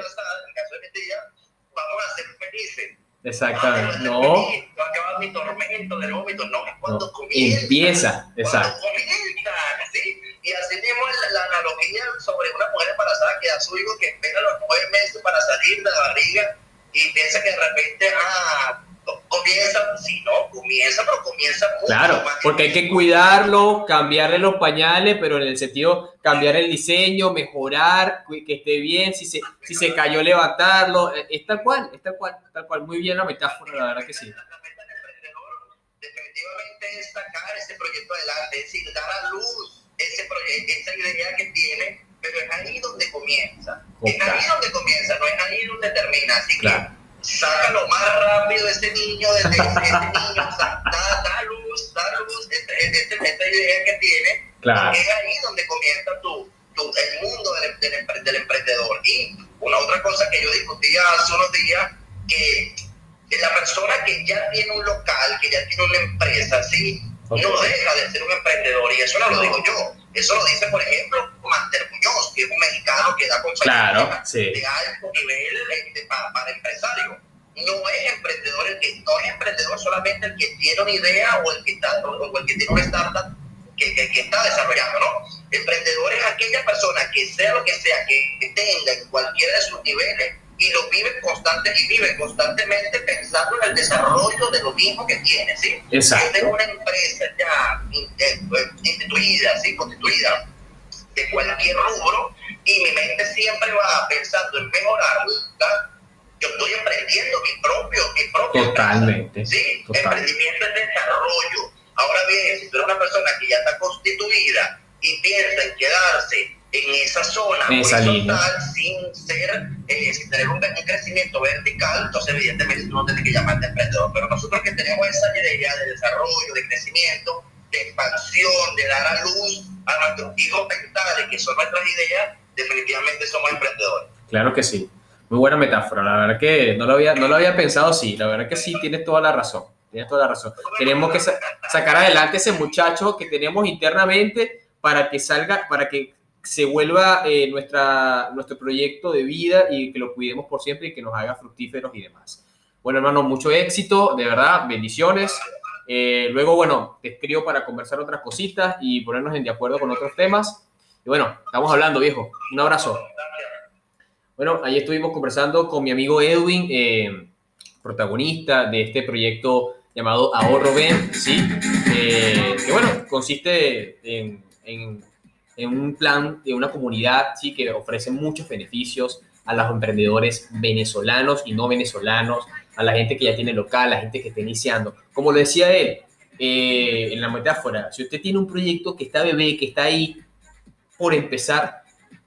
vamos a ser felices. Exactamente. No. Va a acabar mi tormento del vómito. No, es cuando comienza. Empieza, exacto. Cuando comienza, ¿sí? Y así mismo la, la, analogía sobre una mujer embarazada que da su hijo que espera los nueve meses para salir de la barriga y piensa que de repente, ah, comienza, si no, comienza, pero comienza mucho Claro, porque hay que cuidarlo, cambiarle los pañales, pero en el sentido cambiar el diseño, mejorar, que esté bien, si se, si se cayó, levantarlo, eh, es tal cual, es tal cual, tal cual, muy bien la metáfora, la verdad que sí. Definitivamente es sacar ese proyecto adelante, es decir, dar a luz ese proyecto, esa idea que tiene, pero es ahí donde comienza. Es ahí donde comienza, no es ahí donde termina. Así que saca lo más rápido ese niño, desde ese niño, da, da, luz, da luz, esta, esta, idea que tiene, claro. es ahí donde comienza tu, tu, el mundo del, del, del, otra cosa que yo discutía hace unos días, que la persona que ya tiene un local, que ya tiene una empresa, ¿sí? no deja de ser un emprendedor, y eso no lo digo yo. Eso lo dice, por ejemplo, Master Muñoz, que es un mexicano que da conferencias de alto nivel este, para, para empresarios. No es emprendedor el que no es emprendedor solamente el que tiene una idea o el que está o el que tiene una startup que, que, está desarrollando, ¿no? Emprendedor es aquella persona que sea lo que sea que tenga en cualquiera de sus niveles y lo vive constante y vive constantemente pensando en el desarrollo de lo mismo que tiene, ¿sí? Exacto. Yo tengo una empresa ya eh, pues, instituida, ¿sí? Constituida de cualquier rubro y mi mente siempre va pensando en mejorarla. Yo estoy emprendiendo mi propio, mi propio Totalmente. ¿sí? Emprendimiento es desarrollo. Ahora bien, si tú eres una persona que ya está constituida y piensa en quedarse en esa zona horizontal sin ser, eh, sin tener un, crecimiento vertical, entonces evidentemente tú no tienes que llamarte emprendedor. Pero nosotros que tenemos esa idea de desarrollo, de crecimiento, de expansión, de dar a luz a nuestros hijos mentales, que son nuestras ideas, definitivamente somos emprendedores. Claro que sí. Muy buena metáfora. La verdad que no lo había, no lo había pensado así. La verdad que sí, tienes toda la razón. Tienes toda la razón. Tenemos que sacar adelante ese muchacho que tenemos internamente para que salga, para que se vuelva eh, nuestra, nuestro proyecto de vida y que lo cuidemos por siempre y que nos haga fructíferos y demás. Bueno, hermano, mucho éxito, de verdad, bendiciones. Eh, luego, bueno, te escribo para conversar otras cositas y ponernos en de acuerdo con otros temas. Y bueno, estamos hablando, viejo. Un abrazo. Bueno, ahí estuvimos conversando con mi amigo Edwin, eh, protagonista de este proyecto llamado Ahorro Ben, ¿sí? que bueno, consiste en en un plan de una comunidad ¿sí? que ofrece muchos beneficios a los emprendedores venezolanos y no venezolanos, a la gente que ya tiene local, a la gente que está iniciando. Como lo decía él eh, en la metáfora, si usted tiene un proyecto que está bebé, que está ahí por empezar,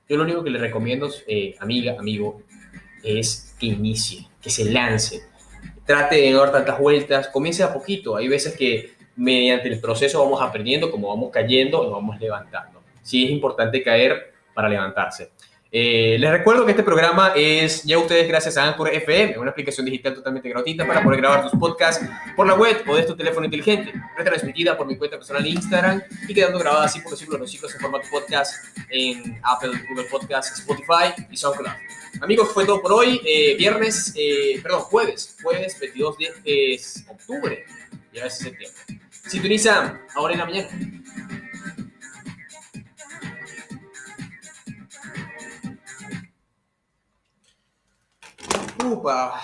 yo lo único que le recomiendo, eh, amiga, amigo, es que inicie, que se lance. Trate de no dar tantas vueltas, comience a poquito. Hay veces que mediante el proceso vamos aprendiendo, como vamos cayendo, nos vamos levantando sí es importante caer para levantarse. Eh, les recuerdo que este programa es ya ustedes gracias a Anchor FM, una aplicación digital totalmente gratuita para poder grabar tus podcasts por la web o desde tu teléfono inteligente, retransmitida por mi cuenta personal de Instagram y quedando grabada así por los ciclos, los ciclos en formato podcast en Apple, Google Podcasts, Spotify y SoundCloud. Amigos, fue todo por hoy. Eh, viernes, eh, perdón, jueves, jueves 22 de octubre, ya es septiembre. Sintoniza ahora en la mañana. Upa.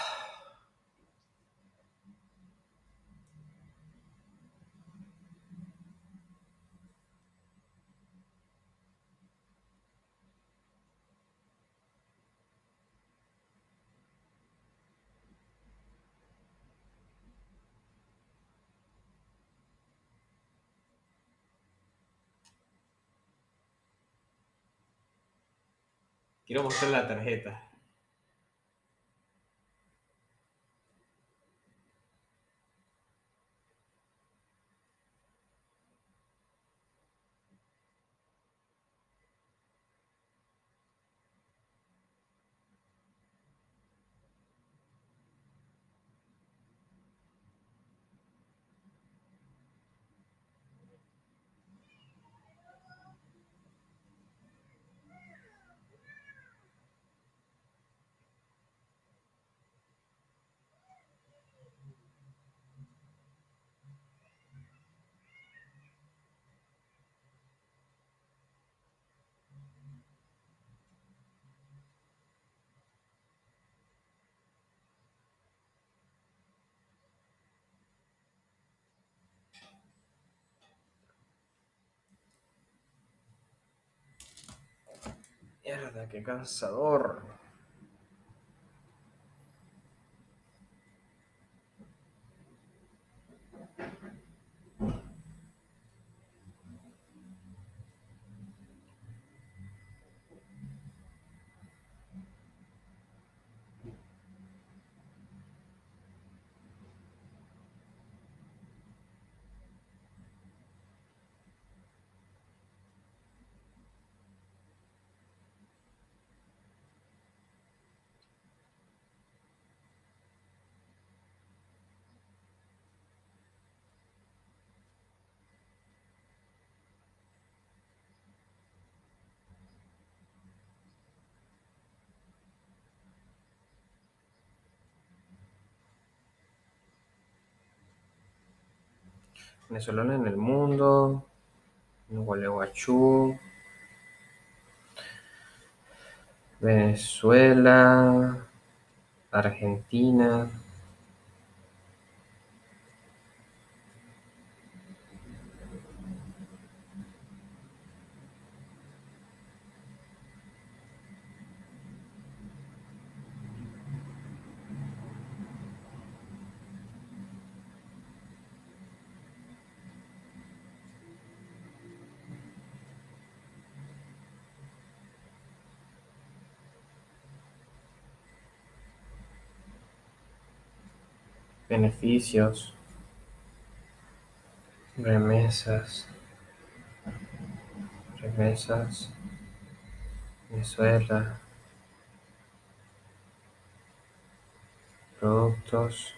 Quiero mostrar la tarjeta. Mierda, qué cansador. Venezolano en el mundo, Gualeguaychú, Venezuela, Argentina, beneficios, remesas, remesas, Venezuela, productos,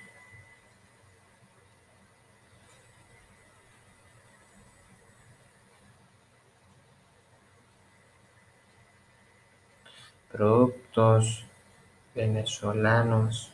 productos venezolanos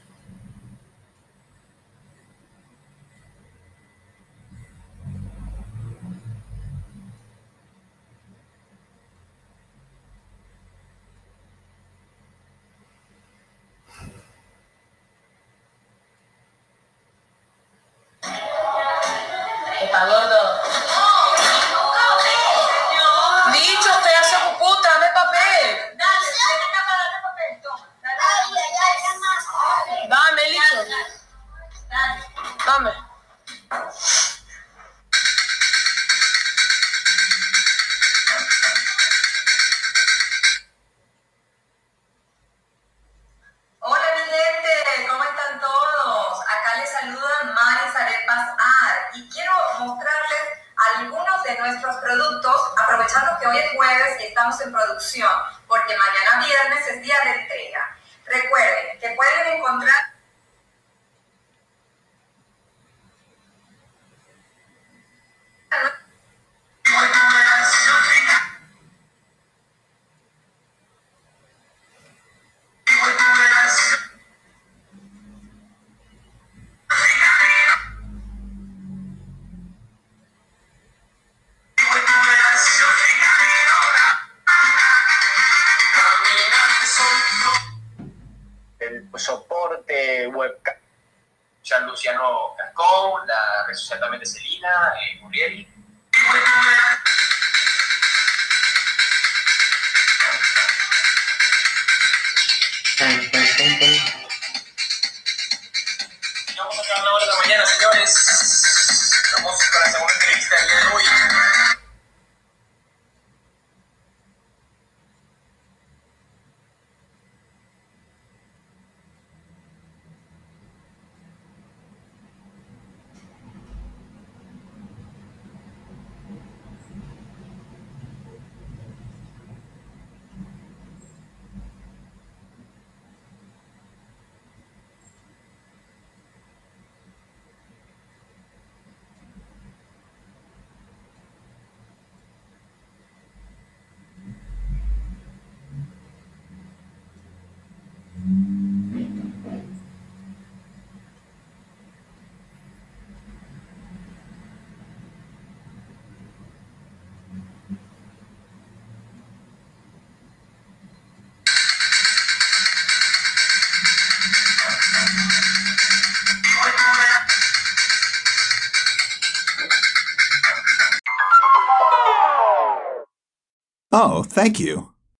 Thank you.